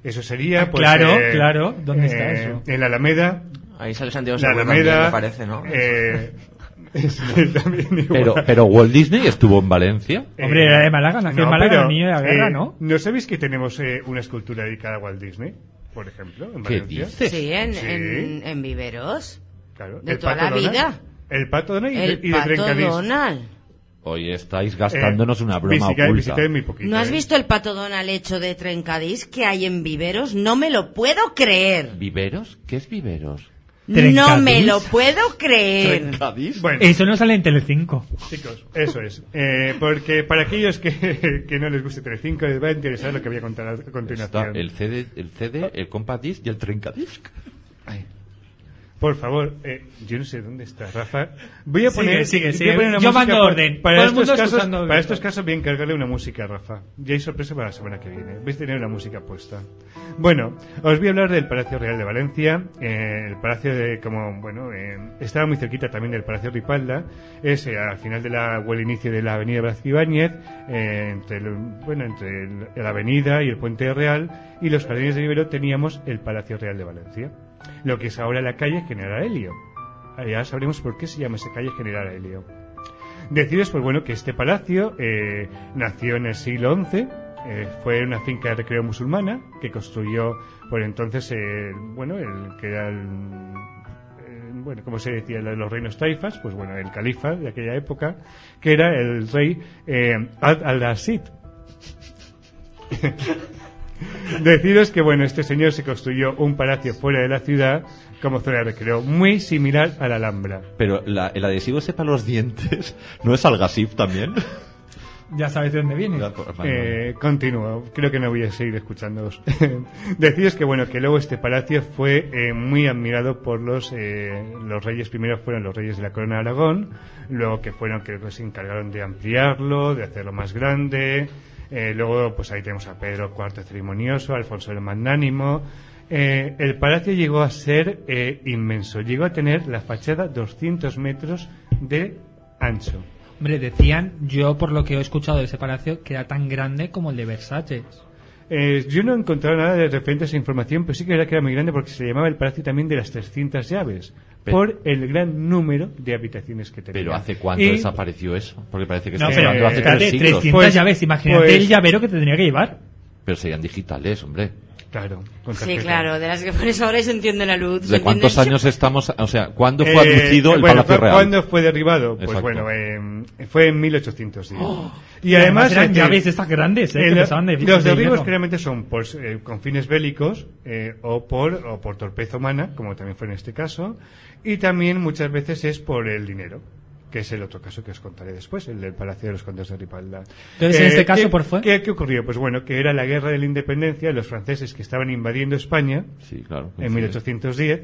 S14: Eso sería,
S4: Ah,
S14: pues.
S4: claro,
S14: eh,
S4: claro. ¿Dónde está
S14: eh,
S4: eso?
S14: En la Alameda.
S8: Ahí sale Santiago
S14: La Alameda.
S8: me parece, ¿no?
S14: eh, *laughs* es- también igual.
S6: Pero, pero Walt Disney estuvo en Valencia.
S4: Hombre, era de Málaga, nació en Málaga, niño de la guerra,
S14: eh,
S4: ¿no?
S14: ¿No sabéis que tenemos eh, una escultura dedicada a Walt Disney? Por ejemplo, en
S6: ¿Qué
S14: Valencia.
S6: dices?
S5: Sí, en,
S14: Sí.
S5: en, en Viveros.
S14: Claro.
S5: De
S14: El
S5: toda
S14: Pato
S5: la
S14: Donald.
S5: vida.
S14: El pato Donald y, de-
S5: El
S14: y de
S5: Pato
S14: Trencadís.
S5: Donald.
S6: Hoy estáis gastándonos
S14: Eh,
S6: una broma
S14: visita-
S6: oculta.
S14: visité muy poquito,
S5: ¿No has
S14: eh.
S5: visto el Pato Donald hecho de Trencadís que hay en Viveros? No me lo puedo creer.
S6: ¿Viveros? ¿Qué es Viveros?
S5: No
S4: ¿Trencadís?
S5: me lo puedo creer.
S14: Bueno,
S4: Eso no sale en Telecinco.
S14: Chicos, eso es. Eh, porque para aquellos que, *laughs* que no les guste Telecinco les va a interesar lo que voy a contar a
S6: Está
S14: continuación.
S6: el CD, el CD, el compact disc y el trencadisc.
S14: Por favor, eh, yo no sé dónde está Rafa. Voy a
S4: Sigue,
S14: poner,
S4: sigue,
S14: voy a
S4: sigue.
S14: poner una
S4: Yo
S14: música
S4: mando orden.
S14: Para estos, casos, para
S4: esto.
S14: estos casos voy a encargarle una música a Rafa. Ya hay sorpresa para la semana que viene. Vais a tener una música puesta. Bueno, os voy a hablar del Palacio Real de Valencia. Eh, el palacio de, como, bueno, eh, estaba muy cerquita también del Palacio Ripalda. Es eh, al final de la, o el inicio de la avenida Blas Ibáñez, eh, entre, el- bueno, entre el- la avenida y el Puente Real y los jardines de Vivero teníamos el Palacio Real de Valencia. Lo que es ahora la calle General Helio. Ya sabremos por qué se llama esa calle General Helio. Deciros, pues bueno, que este palacio eh, nació en el siglo XI, eh, fue una finca de recreo musulmana que construyó por entonces, eh, bueno, el que era eh, bueno, como se decía, de los reinos taifas, pues bueno, el califa de aquella época, que era el rey eh, al-Asid. *laughs* *laughs* Deciros que, bueno, este señor se construyó un palacio fuera de la ciudad como zona de recreo, muy similar a la Alhambra.
S6: Pero la- el adhesivo ese para los dientes, *laughs* ¿no es Algasif también? *laughs*
S4: Ya sabes de dónde viene.
S14: Eh, continúo, creo que no voy a seguir escuchándoos. Deciros que bueno, que luego este palacio fue eh, muy admirado por los eh, los reyes, primero fueron los reyes de la corona de Aragón, luego que fueron que se encargaron de ampliarlo, de hacerlo más grande, eh, luego pues ahí tenemos a Pedro IV Ceremonioso, Alfonso el Magnánimo, eh, el palacio llegó a ser eh, inmenso, llegó a tener la fachada 200 metros de ancho.
S4: Hombre, decían, yo por lo que he escuchado de ese palacio, que era tan grande como el de Versalles.
S14: Eh, yo no he encontrado nada de referente a esa información, pero sí que era que era muy grande porque se llamaba el palacio también de las 300 llaves,
S6: Pero-
S14: por el gran número de habitaciones que tenía.
S6: Pero ¿hace cuánto
S14: Y-
S6: desapareció eso? Porque parece que
S4: No, pero
S6: hablando hace
S4: espérate,
S6: tres siglos.
S4: 300
S14: Pues-
S4: llaves, imagínate
S14: pues-
S4: el llavero que te tendría que llevar.
S6: Pero serían digitales, hombre.
S14: Claro, con
S5: Sí, claro, de las que pones ahora y se entiende la luz. ¿se
S6: ¿De cuántos años estamos? O sea, ¿cuándo fue
S14: Eh,
S6: el
S14: bueno,
S6: Palacio
S14: ¿cu-
S6: Real?
S14: ¿Cuándo fue derribado? Pues
S6: Exacto.
S14: bueno, eh, fue en 1810.
S4: Oh.
S14: y
S4: Y
S14: además
S4: además eran
S14: eh,
S4: llaves estas grandes, eh, que de-
S14: los
S4: de
S14: derribos
S4: hierro.
S14: generalmente son por, eh, con fines bélicos eh, o por o por torpeza humana, como también fue en este caso, y también muchas veces es por el dinero que es el otro caso que os contaré después, el del Palacio de los Condes de Ripalda.
S4: Entonces, en este caso,
S14: ¿qué,
S4: ¿por fue?
S14: ¿qué, qué ocurrió? Pues bueno, que era la guerra de la independencia, los franceses que estaban invadiendo España
S6: Sí, claro.
S14: en 1810.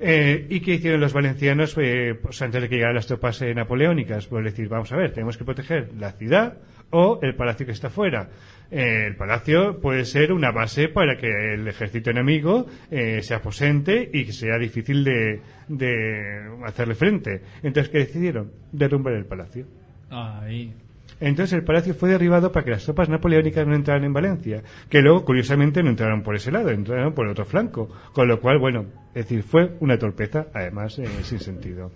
S14: Eh, ¿Y qué hicieron los valencianos eh, pues antes de que llegaran las tropas eh, napoleónicas? Pues decir, vamos a ver, tenemos que proteger la ciudad o el palacio que está fuera. Eh, el palacio puede ser una base para que el ejército enemigo eh, se aposente y que sea difícil de, de hacerle frente. Entonces, ¿qué decidieron? Derrumbar el palacio.
S4: Ahí.
S14: Entonces el palacio fue derribado para que las tropas napoleónicas no entraran en Valencia, que luego curiosamente no entraron por ese lado, entraron por el otro flanco, con lo cual, bueno, es decir, fue una torpeza, además, eh, sin sentido.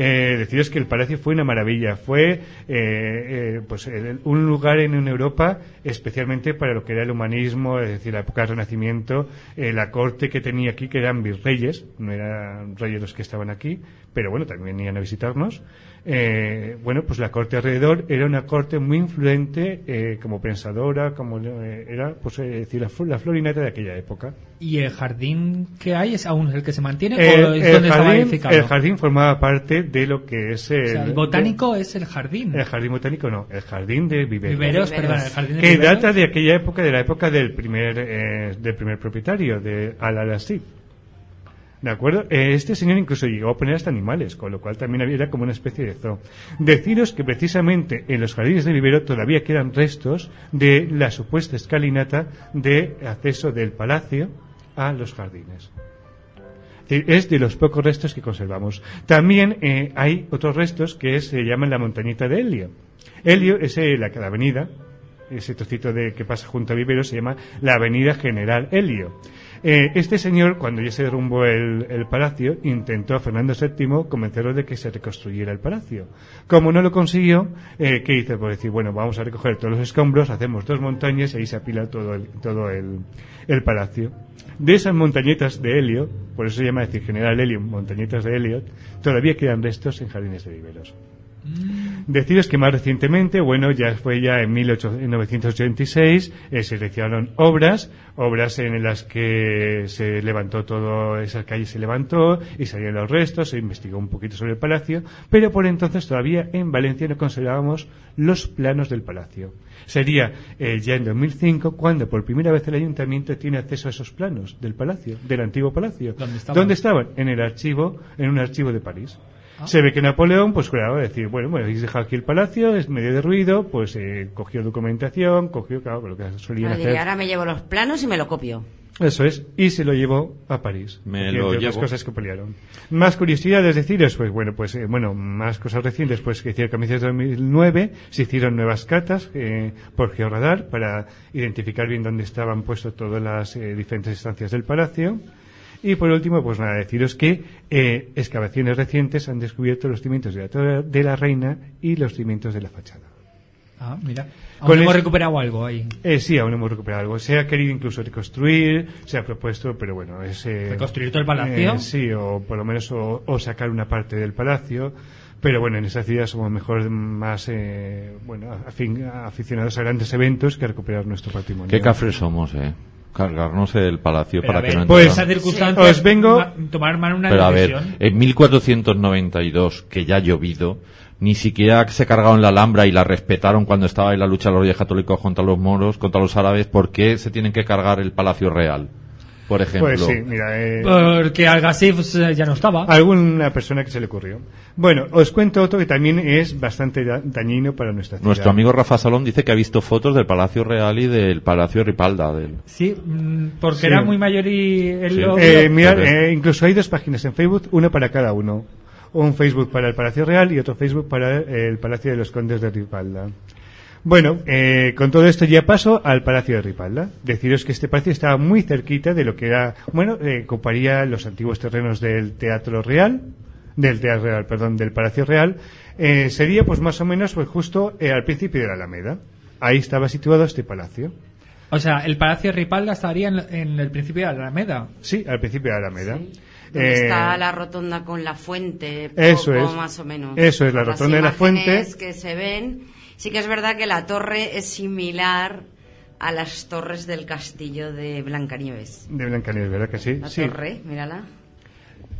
S14: Eh, deciros que el palacio fue una maravilla, fue eh, eh, pues el- un lugar en, en Europa especialmente para lo que era el humanismo, es decir, la época del Renacimiento, eh, la corte que tenía aquí, que eran virreyes, no eran reyes los que estaban aquí, pero bueno, también venían a visitarnos. Eh, bueno, pues la corte alrededor era una corte muy influente eh, como pensadora, como eh, era, pues eh, decir, la, la florinata de aquella época.
S4: ¿Y el jardín que hay es aún el que se mantiene
S14: El,
S4: o es
S14: el
S4: donde estaba
S14: jardín,
S4: edificado?
S14: el jardín formaba parte de lo que es el,
S4: O sea, el botánico es el jardín.
S14: el jardín botánico no, el jardín de viveros.
S4: Viveros, perdón, el jardín de
S14: que
S4: viveros.
S14: data de aquella época, de la época del primer, eh, del primer propietario, de Al-Alasí. ¿De acuerdo? Eh, Este señor incluso llegó a poner hasta animales, con lo cual también había era como una especie de zoo. Deciros que precisamente en los jardines de vivero todavía quedan restos de la supuesta escalinata de acceso del palacio a los jardines. Es de los pocos restos que conservamos. También eh, hay otros restos que se llaman la montañita de Helio. Helio es eh, la, la avenida, ese trocito de que pasa junto a Vivero se llama la Avenida General Helio. Eh, este señor, cuando ya se derrumbó el, el palacio, intentó a Fernando VII convencerlo de que se reconstruyera el palacio. Como no lo consiguió, eh, ¿qué hizo? Pues decir, bueno, vamos a recoger todos los escombros, hacemos dos montañas y ahí se apila todo el, todo el, el palacio. De esas montañetas de Helio, por eso se llama decir General Helio, montañetas de Helio, todavía quedan restos en jardines de viveros. Deciros que más recientemente, bueno, ya fue ya en 1986, eh, se realizaron obras, obras en las que se levantó todo, esa calle se levantó y salieron los restos, se investigó un poquito sobre el palacio, pero por entonces todavía en Valencia no conservábamos los planos del palacio. Sería eh, ya en 2005 cuando por primera vez el ayuntamiento tiene acceso a esos planos del palacio, del antiguo palacio.
S4: ¿Dónde estaban?
S14: ¿Dónde estaban? En el archivo, en un archivo de París. Se ve que Napoleón, pues claro, decir, bueno, bueno, habéis dejado aquí el palacio, es medio de ruido, pues eh, cogió documentación, cogió, claro, lo que solían
S5: Ahora
S14: hacer.
S5: diría, ahora me llevo los planos y me lo copio.
S14: Eso es, y se lo llevó a París.
S6: Me lo llevo.
S14: cosas que pelearon. Más curiosidades deciros, pues bueno, pues eh, bueno, más cosas recientes, pues que hicieron de 2009, se hicieron nuevas catas eh, por georradar para identificar bien dónde estaban puestos todas las eh, diferentes estancias del palacio. Y por último, pues nada, deciros que eh, excavaciones recientes han descubierto los cimientos de la Torre de la Reina y los cimientos de la fachada.
S4: Ah, mira.
S14: Con
S4: Aún hemos
S14: es-
S4: recuperado algo ahí.
S14: Eh, sí, aún hemos recuperado algo. Se ha querido incluso reconstruir, se ha propuesto, pero bueno, es... eh,
S4: ¿Reconstruir todo el palacio?
S14: eh, sí, o por lo menos o, o sacar una parte del palacio. Pero bueno, en esta ciudad somos mejor más eh, bueno, afin- aficionados a grandes eventos que a recuperar nuestro patrimonio.
S6: Qué cafres somos, eh. Cargarnos el palacio
S4: Pero
S6: para
S4: ver,
S6: que no
S4: pues
S6: entrara.
S4: esa circunstancia
S14: Os vengo-
S4: ma- tomar mal una
S6: Pero a ver, en 1492, que ya ha llovido, ni siquiera se cargaron la Alhambra y la respetaron cuando estaba en la lucha de los reyes católicos contra los moros, contra los árabes, ¿por qué se tienen que cargar el Palacio Real? Por ejemplo.
S14: Pues sí, mira, eh,
S4: Porque Al-Ghazif eh, ya no estaba.
S14: alguna persona que se le ocurrió. Bueno, os cuento otro que también es bastante da- dañino para nuestra ciudad.
S6: Nuestro amigo Rafa Salón dice que ha visto fotos del Palacio Real y del Palacio Ripalda. Del...
S4: Sí, mm, porque
S14: Sí.
S4: era muy mayor y él
S6: Sí.
S4: lo...
S14: Eh, mirad, eh, incluso hay dos páginas en Facebook, una para cada uno. Un Facebook para el Palacio Real y otro Facebook para el Palacio de los Condes de Ripalda. Bueno, eh, con todo esto ya paso al Palacio de Ripalda. Deciros que este palacio estaba muy cerquita de lo que era, bueno, eh, ocuparía los antiguos terrenos del Teatro Real, del Teatro Real, perdón, del Palacio Real. Eh, sería pues más o menos pues justo eh, al principio de la Alameda. Ahí estaba situado este palacio.
S4: O sea, el Palacio de Ripalda estaría en, en el principio de la Alameda.
S14: Sí, al principio de la Alameda.
S5: Donde
S14: Eh,
S5: está la rotonda con la fuente, poco
S14: Eso es.
S5: más o menos.
S14: Eso es, la
S5: Las
S14: rotonda de la fuente.
S5: imágenes que se ven. Sí que es verdad que la torre es similar a las torres del castillo de Blancanieves.
S14: De Blancanieves, ¿verdad que sí?
S5: La
S14: sí.
S5: torre, mírala.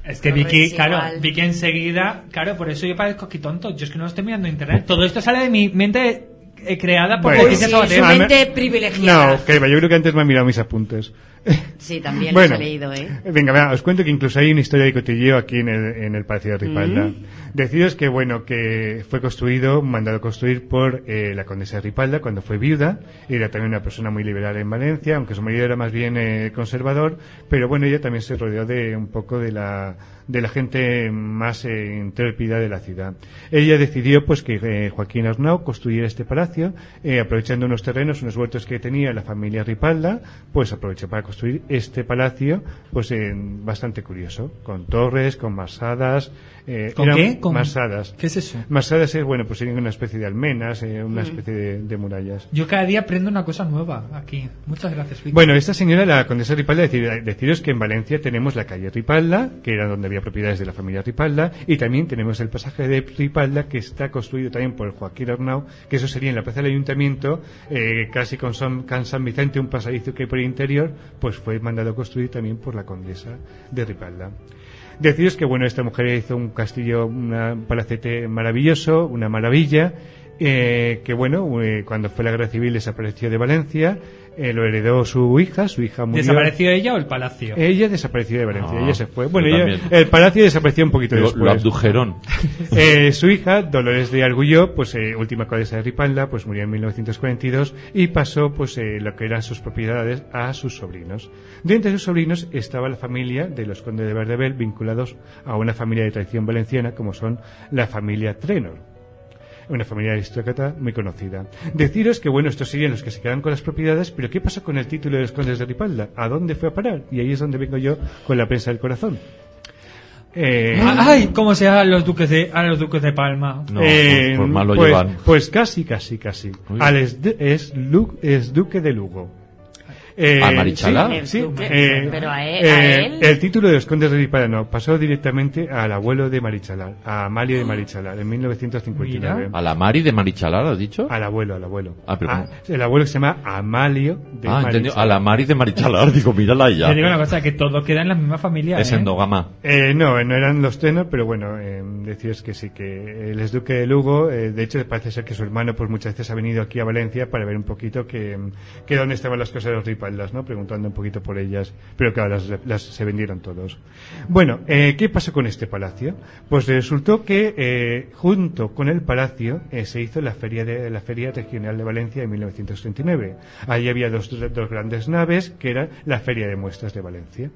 S4: Es que Vicky, claro. Vicky enseguida, claro, por eso yo parezco aquí tonto. Yo es que no lo estoy mirando en internet. Todo esto sale de mi mente eh, creada por
S14: Bueno.
S5: Sí, su
S14: Ah, me-
S5: mente privilegiada.
S14: No, que yo creo que antes me han mirado mis apuntes. *laughs*
S5: Sí, también
S14: Bueno.
S5: los he leído, ¿eh?
S14: Venga, vea, os cuento que incluso hay una historia de cotilleo aquí en el, en el Palacio de Ripalda.
S5: Mm.
S14: Deciros que, bueno, que fue construido, mandado construir por eh, la condesa de Ripalda cuando fue viuda. Era también una persona muy liberal en Valencia, aunque su marido era más bien eh, conservador. Pero bueno, ella también se rodeó de un poco de la, de la gente más eh, intrépida de la ciudad. Ella decidió, pues, que eh, Joaquín Arnau construyera este palacio, eh, aprovechando unos terrenos, unos huertos que tenía la familia Ripalda, pues aprovechó para construir este palacio, pues bastante curioso, con torres, con masadas.
S4: ¿Con qué? Con-
S14: Masadas.
S4: ¿Qué es eso?
S14: Masadas es, bueno, pues serían una especie de almenas, una
S5: Mm.
S14: especie de, de murallas.
S4: Yo cada día aprendo una cosa nueva aquí. Muchas gracias, Vicky.
S14: Bueno, esta señora, la condesa Ripalda, decir- deciros que en Valencia tenemos la calle Ripalda, que era donde había propiedades de la familia Ripalda, y también tenemos el pasaje de Ripalda, que está construido también por Joaquín Arnau, que eso sería en la plaza del ayuntamiento, eh, casi con San, Vicente, un pasadizo que hay por el interior, pues fue mandado construir también por la condesa de Ripalda. Deciros que, bueno, esta mujer hizo un castillo, un palacete maravilloso, una maravilla, eh, que, bueno, eh, cuando fue la guerra civil desapareció de Valencia, eh, lo heredó su hija, su hija murió.
S4: ¿Desapareció ella o el palacio?
S14: Ella desapareció de Valencia,
S6: Ah,
S14: ella se fue. Bueno, ella- el palacio desapareció un poquito
S6: Lo,
S14: después.
S6: lo abdujeron. *laughs*
S14: Eh, su hija, Dolores de Argulló, pues eh, última condesa de Ripalda, pues murió en 1942 y pasó pues eh, lo que eran sus propiedades a sus sobrinos. De entre sus sobrinos estaba la familia de los condes de Verdebel vinculados a una familia de tradición valenciana como son la familia Trenor una familia aristócrata muy conocida. Deciros que, bueno, estos serían los que se quedan con las propiedades, pero ¿qué pasa con el título de los condes de Ripalda? ¿A dónde fue a parar? Y ahí es donde vengo yo con la prensa del corazón. Eh,
S4: Ah, ¡Ay! ¿Cómo se llaman los duques de, a los duques de Palma?
S6: No,
S14: eh,
S6: pues, pues mal lo
S14: pues,
S6: llevan.
S14: pues casi, casi, casi.
S6: Uy.
S14: Al es, es duque de Lugo. Eh,
S6: ¿A Marichalá?
S14: Sí,
S5: duque,
S14: eh,
S5: pero a él-
S14: eh,
S5: a él-
S14: El título de los condes de Ripalda no, pasó directamente al abuelo de Marichalar, a Amalio de Marichalar, en 1959.
S6: ¿A la Mari de Marichalar has dicho?
S14: Al abuelo, al abuelo.
S6: Ah, pero
S14: Ah, el abuelo que se llama Amalio de
S6: Ah, entendido.
S14: Marichalar.
S6: A la Mari de Marichalar. Digo, mírala ya.
S4: Te digo una cosa, que todo queda en la misma familia,
S6: Es
S4: ¿eh?
S6: endógama.
S14: Eh, no, no eran los tenos, pero bueno, eh, deciros que sí, que el exduque de Lugo, eh, de hecho parece ser que su hermano pues muchas veces ha venido aquí a Valencia para ver un poquito que, que dónde estaban las cosas de los ¿no? Preguntando un poquito por ellas, pero claro, las, las- se vendieron todos. Bueno, eh, ¿qué pasó con este palacio? Pues resultó que eh, junto con el palacio eh, se hizo la feria de la feria regional de Valencia en 1939. Allí había dos, dos grandes naves que eran la feria de muestras de Valencia.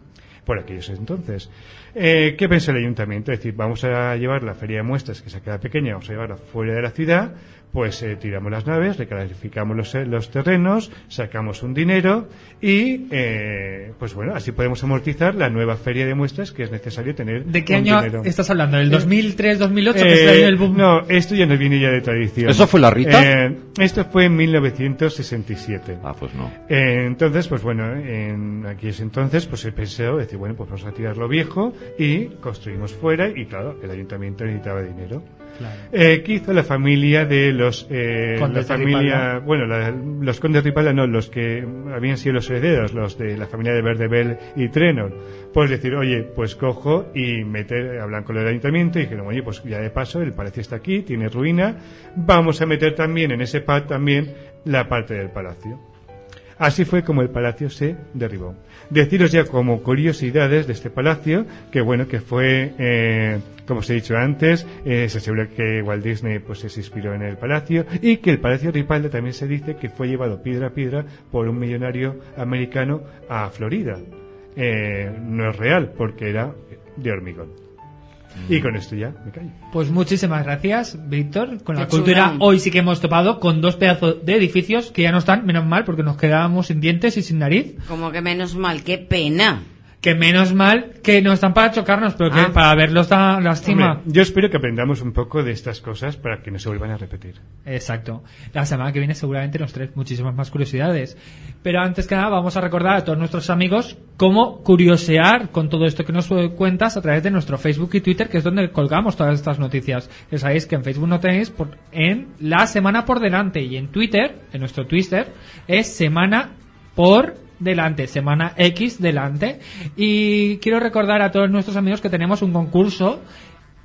S14: por aquellos entonces. Eh, ¿Qué pensó el ayuntamiento? Es decir, vamos a llevar la feria de muestras, que se queda pequeña, vamos a llevarla fuera de la ciudad, pues eh, tiramos las naves, recalificamos los, eh, los terrenos, sacamos un dinero y, eh, pues bueno, así podemos amortizar la nueva feria de muestras que es necesario tener.
S4: ¿De qué año
S14: dinero.
S4: estás hablando? ¿Del
S14: Eh,
S4: 2003-2008? que
S14: eh,
S4: el del boom?
S14: No, esto ya nos viene ya de tradición.
S6: ¿Eso fue la Rita?
S14: Eh, esto fue en 1967.
S6: Ah, pues no.
S14: Eh, entonces, pues bueno, en aquellos entonces, pues se pensó, decir, bueno, pues vamos a tirar lo viejo y construimos fuera y claro, el ayuntamiento necesitaba dinero.
S4: Claro.
S14: Eh, ¿Qué hizo la familia de los eh, la familia, bueno, la- los condes de no, los que habían sido los herederos, los de la familia de Verdebel y Trenor, pues decir, oye, pues cojo y meter, hablan con el ayuntamiento y dijeron, oye, pues ya de paso el palacio está aquí, tiene ruina, vamos a meter también en ese pad también la parte del palacio. Así fue como el palacio se derribó. Deciros ya como curiosidades de este palacio, que bueno, que fue, eh, como os he dicho antes, eh, se asegura que Walt Disney pues se inspiró en el palacio y que el palacio Ripalda también se dice que fue llevado piedra a piedra por un millonario americano a Florida. Eh, no es real porque era de hormigón. Y con esto ya me callo.
S4: Pues muchísimas gracias, Víctor. Con la
S5: Qué
S4: cultura hoy sí que hemos topado con dos pedazos de edificios que ya no están, menos mal, porque nos quedábamos sin dientes y sin nariz.
S5: Como que menos mal, qué pena.
S4: Que menos mal que no están para chocarnos, pero que
S5: Ah.
S4: para verlos da lástima.
S14: Hombre, yo espero que aprendamos un poco de estas cosas para que no se vuelvan a repetir.
S4: Exacto. La semana que viene seguramente nos trae muchísimas más curiosidades. Pero antes que nada vamos a recordar a todos nuestros amigos cómo curiosear con todo esto que nos cuentas a través de nuestro Facebook y Twitter, que es donde colgamos todas estas noticias. Ya sabéis que en Facebook no tenéis por- en la semana por delante y en Twitter, en nuestro Twitter, es semana por delante, semana X delante. Y quiero recordar a todos nuestros amigos que tenemos un concurso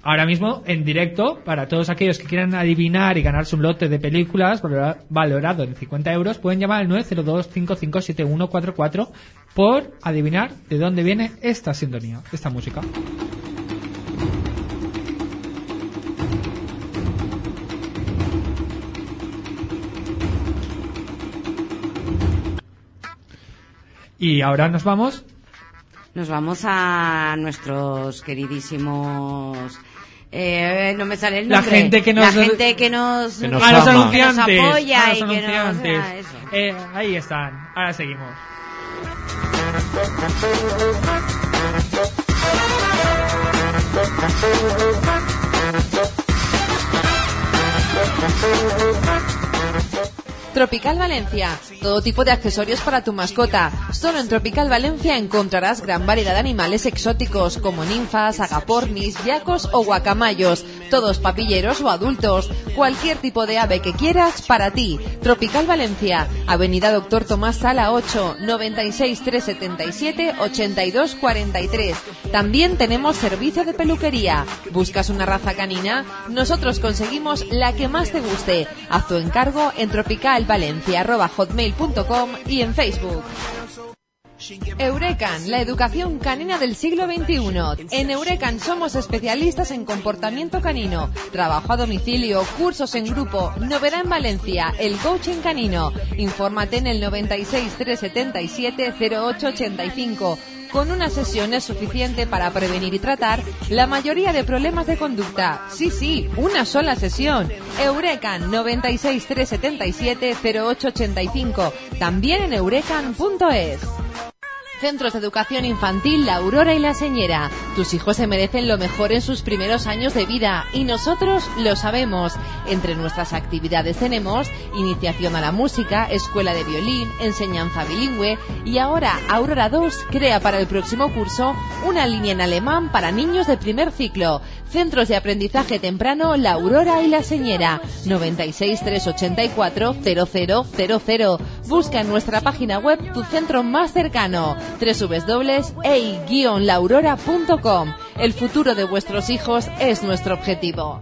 S4: ahora mismo en directo para todos aquellos que quieran adivinar y ganarse un lote de películas valora- valorado en 50 euros pueden llamar al 902-557144 por adivinar de dónde viene esta sintonía, esta música. Y ahora nos vamos
S5: Nos vamos a nuestros queridísimos. eh, no me sale el
S4: La
S5: nombre.
S4: gente que nos-
S5: La gente que nos,
S6: Que nos
S4: a los
S6: ama.
S4: anunciantes,
S5: que nos apoya
S4: a los
S5: y que nos- eso.
S4: Eh, ahí están, ahora seguimos.
S9: Tropical Valencia, todo tipo de accesorios para tu mascota. Solo en Tropical Valencia encontrarás gran variedad de animales exóticos como ninfas, agapornis, yacos o guacamayos, todos papilleros o adultos. Cualquier tipo de ave que quieras para ti. Tropical Valencia, Avenida Doctor Tomás Sala 8, 96 377 82 43. También tenemos servicio de peluquería. ¿Buscas una raza canina? Nosotros conseguimos la que más te guste. Haz tu encargo en tropicalvalencia.hotmail.com y en Facebook. Eurecan, la educación canina del siglo XXI. En Eurecan somos especialistas en comportamiento canino, trabajo a domicilio, cursos en grupo, novedad en Valencia, el coaching canino. Infórmate en el 96 377 0885. Con una sesión es suficiente para prevenir y tratar la mayoría de problemas de conducta. Sí, sí, una sola sesión. Eurecan 96 377 0885. También en eurecan.es. Centros de Educación Infantil La Aurora y La Señera. Tus hijos se merecen lo mejor en sus primeros años de vida y nosotros lo sabemos. Entre nuestras actividades tenemos iniciación a la música, escuela de violín, enseñanza bilingüe y ahora Aurora 2 crea para el próximo curso una línea en alemán para niños de primer ciclo. Centros de aprendizaje temprano La Aurora y La Señera. 96 384 0000. Busca en nuestra página web tu centro más cercano www.ei-laurora.com. El futuro de vuestros hijos es nuestro objetivo.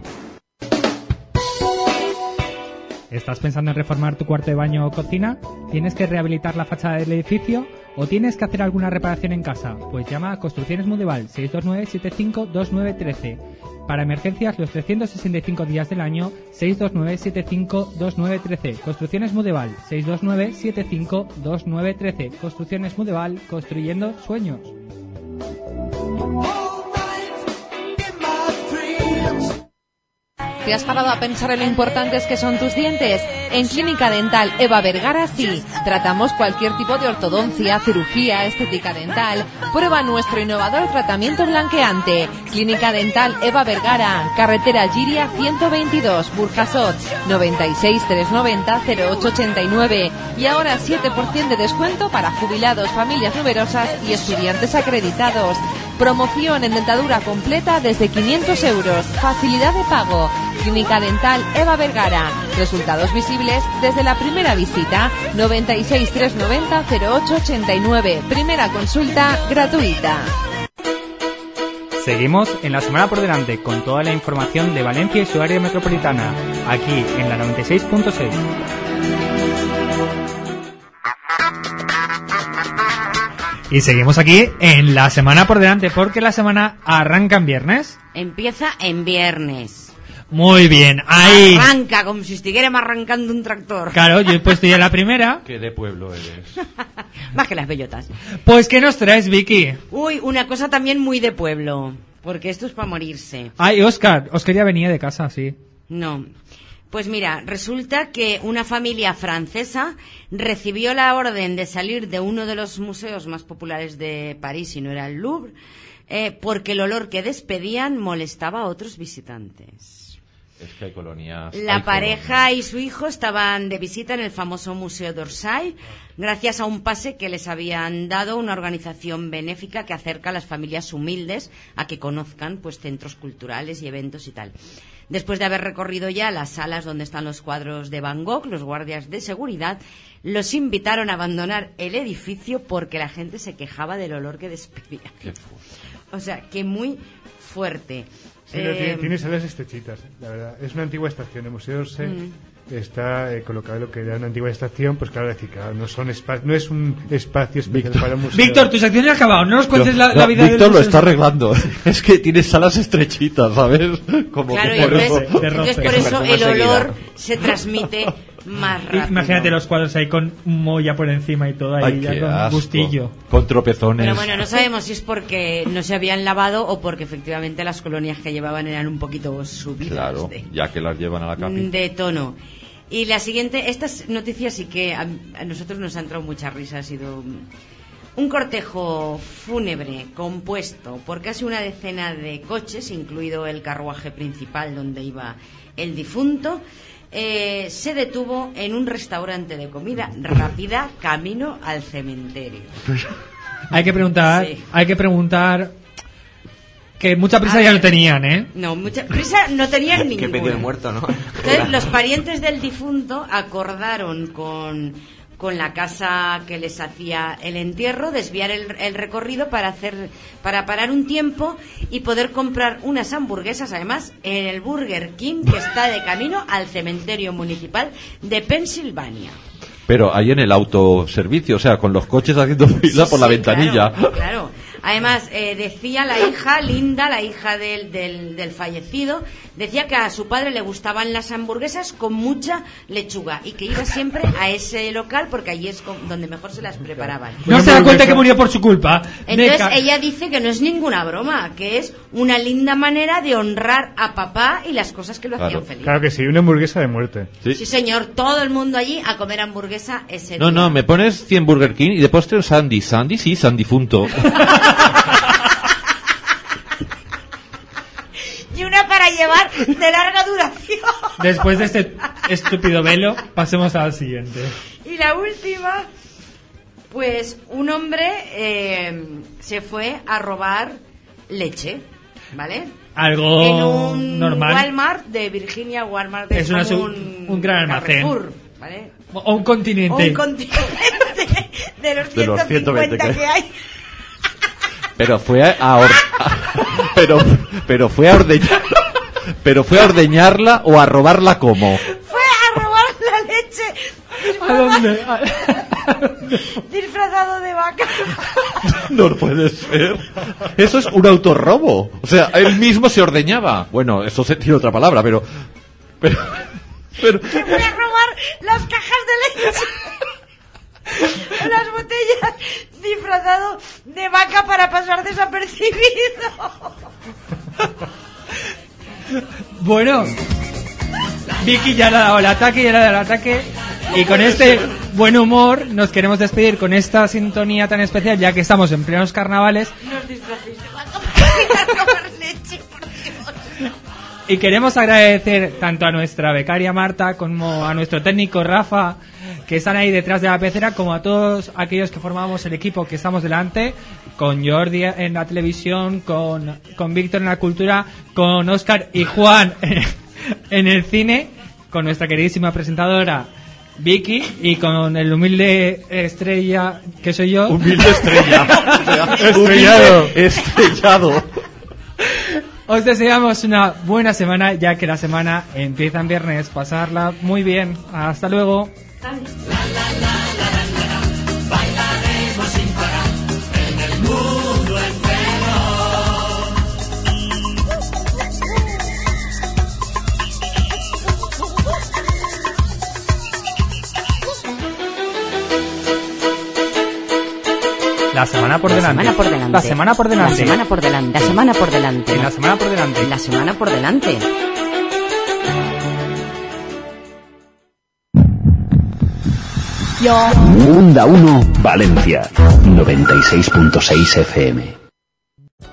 S4: ¿Estás pensando en reformar tu cuarto de baño o cocina? ¿Tienes que rehabilitar la fachada del edificio? ¿O tienes que hacer alguna reparación en casa? Pues llama a Construcciones Mudeval 629-752913. Para emergencias los 365 días del año 629-752913. Construcciones Mudeval 629-752913. Construcciones Mudeval construyendo sueños.
S9: ¿Te has parado a pensar en lo importantes que son tus dientes? En Clínica Dental Eva Vergara sí. Tratamos cualquier tipo de ortodoncia, cirugía, estética dental. Prueba nuestro innovador tratamiento blanqueante. Clínica Dental Eva Vergara, carretera Giria 122, Burjasot, 96 390 0889. Y ahora 7% de descuento para jubilados, familias numerosas y estudiantes acreditados. Promoción en dentadura completa desde 500 euros. Facilidad de pago. Clínica Dental Eva Vergara. Resultados visibles desde la primera visita. 96 390 0889. Primera consulta gratuita.
S4: Seguimos en la semana por delante con toda la información de Valencia y su área metropolitana, aquí en la 96.6. Y seguimos aquí en la semana por delante, porque la semana arranca en viernes.
S5: Empieza en viernes.
S4: Muy bien, ahí.
S5: Arranca como si estuviéramos arrancando un tractor.
S4: Claro, yo he puesto ya la primera. *laughs*
S6: Que de pueblo eres. *laughs*
S5: Más que las bellotas.
S4: Pues, ¿qué nos traes, Vicky?
S5: Uy, una cosa también muy de pueblo. Porque esto es para morirse.
S4: Ay, Oscar, Oscar ya venía de casa, sí.
S5: No. Pues mira, resulta que una familia francesa recibió la orden de salir de uno de los museos más populares de París, y no era el Louvre, eh, porque el olor que despedían molestaba a otros visitantes.
S6: Es que hay colonias.
S5: La
S6: hay
S5: pareja y su hijo estaban de visita en el famoso Museo d'Orsay gracias a un pase que les habían dado una organización benéfica que acerca a las familias humildes a que conozcan pues centros culturales y eventos y tal. Después de haber recorrido ya las salas donde están los cuadros de Van Gogh, los guardias de seguridad los invitaron a abandonar el edificio porque la gente se quejaba del olor que despedía. O sea, que muy fuerte.
S14: Sí, no,
S5: Eh,
S14: tiene, tiene salas estrechitas, la verdad. Es una antigua estación. El Museo Orsay
S5: Mm.
S14: Está eh, colocado en lo que era una antigua estación. Pues claro, decir, claro, no, son no es un espacio especial para un museo.
S4: Víctor, tu sección ya ha acabado. No nos cuentes la,
S6: No,
S4: la vida
S6: Víctor lo
S4: museo.
S6: está arreglando. *laughs* Es que tiene salas estrechitas, ¿sabes? Como
S5: Claro,
S6: que
S5: y
S6: por
S5: entonces,
S6: eso-
S5: entonces por eso el olor se transmite más rápido.
S4: Imagínate los cuadros ahí con molla por encima y todo ahí,
S6: Ay,
S4: ya
S6: qué
S4: con
S6: asco.
S4: gustillo.
S6: Con tropezones.
S5: Pero bueno, no sabemos si es porque no se habían lavado o porque efectivamente las colonias que llevaban eran un poquito subidas
S6: Claro,
S5: de,
S6: ya que las llevan a la capi.
S5: de tono. Y la siguiente, estas noticias sí que a, a nosotros nos ha entrado mucha risa. Ha sido un cortejo fúnebre compuesto por casi una decena de coches, incluido el carruaje principal donde iba el difunto. Eh, se detuvo en un restaurante de comida rápida camino al cementerio. *laughs*
S4: Hay que preguntar,
S5: Sí.
S4: hay que preguntar que mucha prisa ya no tenían, ¿eh?
S5: No, mucha prisa no tenían *laughs*
S8: Que
S5: ninguna.
S8: pedido el muerto, ¿no?
S5: Entonces, los parientes del difunto acordaron con, con la casa que les hacía el entierro desviar el, el recorrido para hacer para parar un tiempo y poder comprar unas hamburguesas además en el Burger King que está de camino al cementerio municipal de Pensilvania.
S6: Pero ahí en el autoservicio, o sea, con los coches haciendo *laughs* fila por la
S5: Sí,
S6: ventanilla.
S5: Claro, claro. Además, eh, decía la hija, Linda, la hija del, del, del fallecido, decía que a su padre le gustaban las hamburguesas con mucha lechuga y que iba siempre a ese local porque allí es con- donde mejor se las preparaban.
S4: No se da cuenta que murió por su culpa.
S5: Entonces ella dice que no es ninguna broma, que es una linda manera de honrar a papá y las cosas que lo hacían feliz.
S14: Claro que sí, una hamburguesa de muerte.
S5: Sí, señor, todo el mundo allí a comer hamburguesa ese
S6: No,
S5: día.
S6: no, me pones 100 Burger King y de postre Sandy. Sandy, sí, Sandy Funto. *laughs*
S5: Y una para llevar de larga duración.
S4: Después de este estúpido velo, pasemos a la siguiente.
S5: Y la última, pues un hombre eh, se fue a robar leche, ¿vale?
S4: Algo
S5: en un
S4: normal.
S5: Walmart de Virginia, Walmart es,
S4: Es una
S5: un,
S4: un gran almacén.
S5: Carrefour, ¿vale?
S4: O un continente.
S5: O un continente de los
S6: De los
S5: 150
S6: 120
S5: que,
S6: que-
S5: hay.
S6: Pero fue a, a or- *laughs* pero pero fue a ordeñar pero fue a ordeñarla o a robarla como
S5: Fue a robar la leche
S4: ¿A dónde? *laughs*
S5: disfrazado de vaca.
S6: no puede ser eso es un autorrobo o sea él mismo se ordeñaba bueno eso se tiene otra palabra pero pero, pero
S5: que fue a robar las cajas de leche. Las botellas disfrazado de vaca para pasar desapercibido.
S4: Bueno, Vicky ya le ha dado el ataque, ya le ha dado el ataque. Y con este buen humor nos queremos despedir con esta sintonía tan especial, ya que estamos en plenos carnavales.
S5: Nos. *laughs*
S4: Y queremos agradecer tanto a nuestra becaria Marta como a nuestro técnico Rafa, que están ahí detrás de la pecera, como a todos aquellos que formamos el equipo que estamos delante, con Jordi en la televisión, con, con Víctor en la cultura, con Oscar y Juan *laughs* en el cine, con nuestra queridísima presentadora Vicky y con el humilde estrella que soy yo.
S6: Humilde estrella. *laughs*
S14: Estrellado.
S6: Estrellado.
S4: Os deseamos una buena semana, ya que la semana empieza en viernes. Pasarla muy bien. Hasta luego.
S2: Bailaremos sin parar en el mundo entero.
S4: La semana por
S5: La
S4: delante.
S5: semana por delante.
S4: La semana por delante.
S5: La semana por delante. La semana por delante.
S4: La semana por delante.
S5: La semana por delante.
S15: Munda 1, Valencia, 96.6 FM.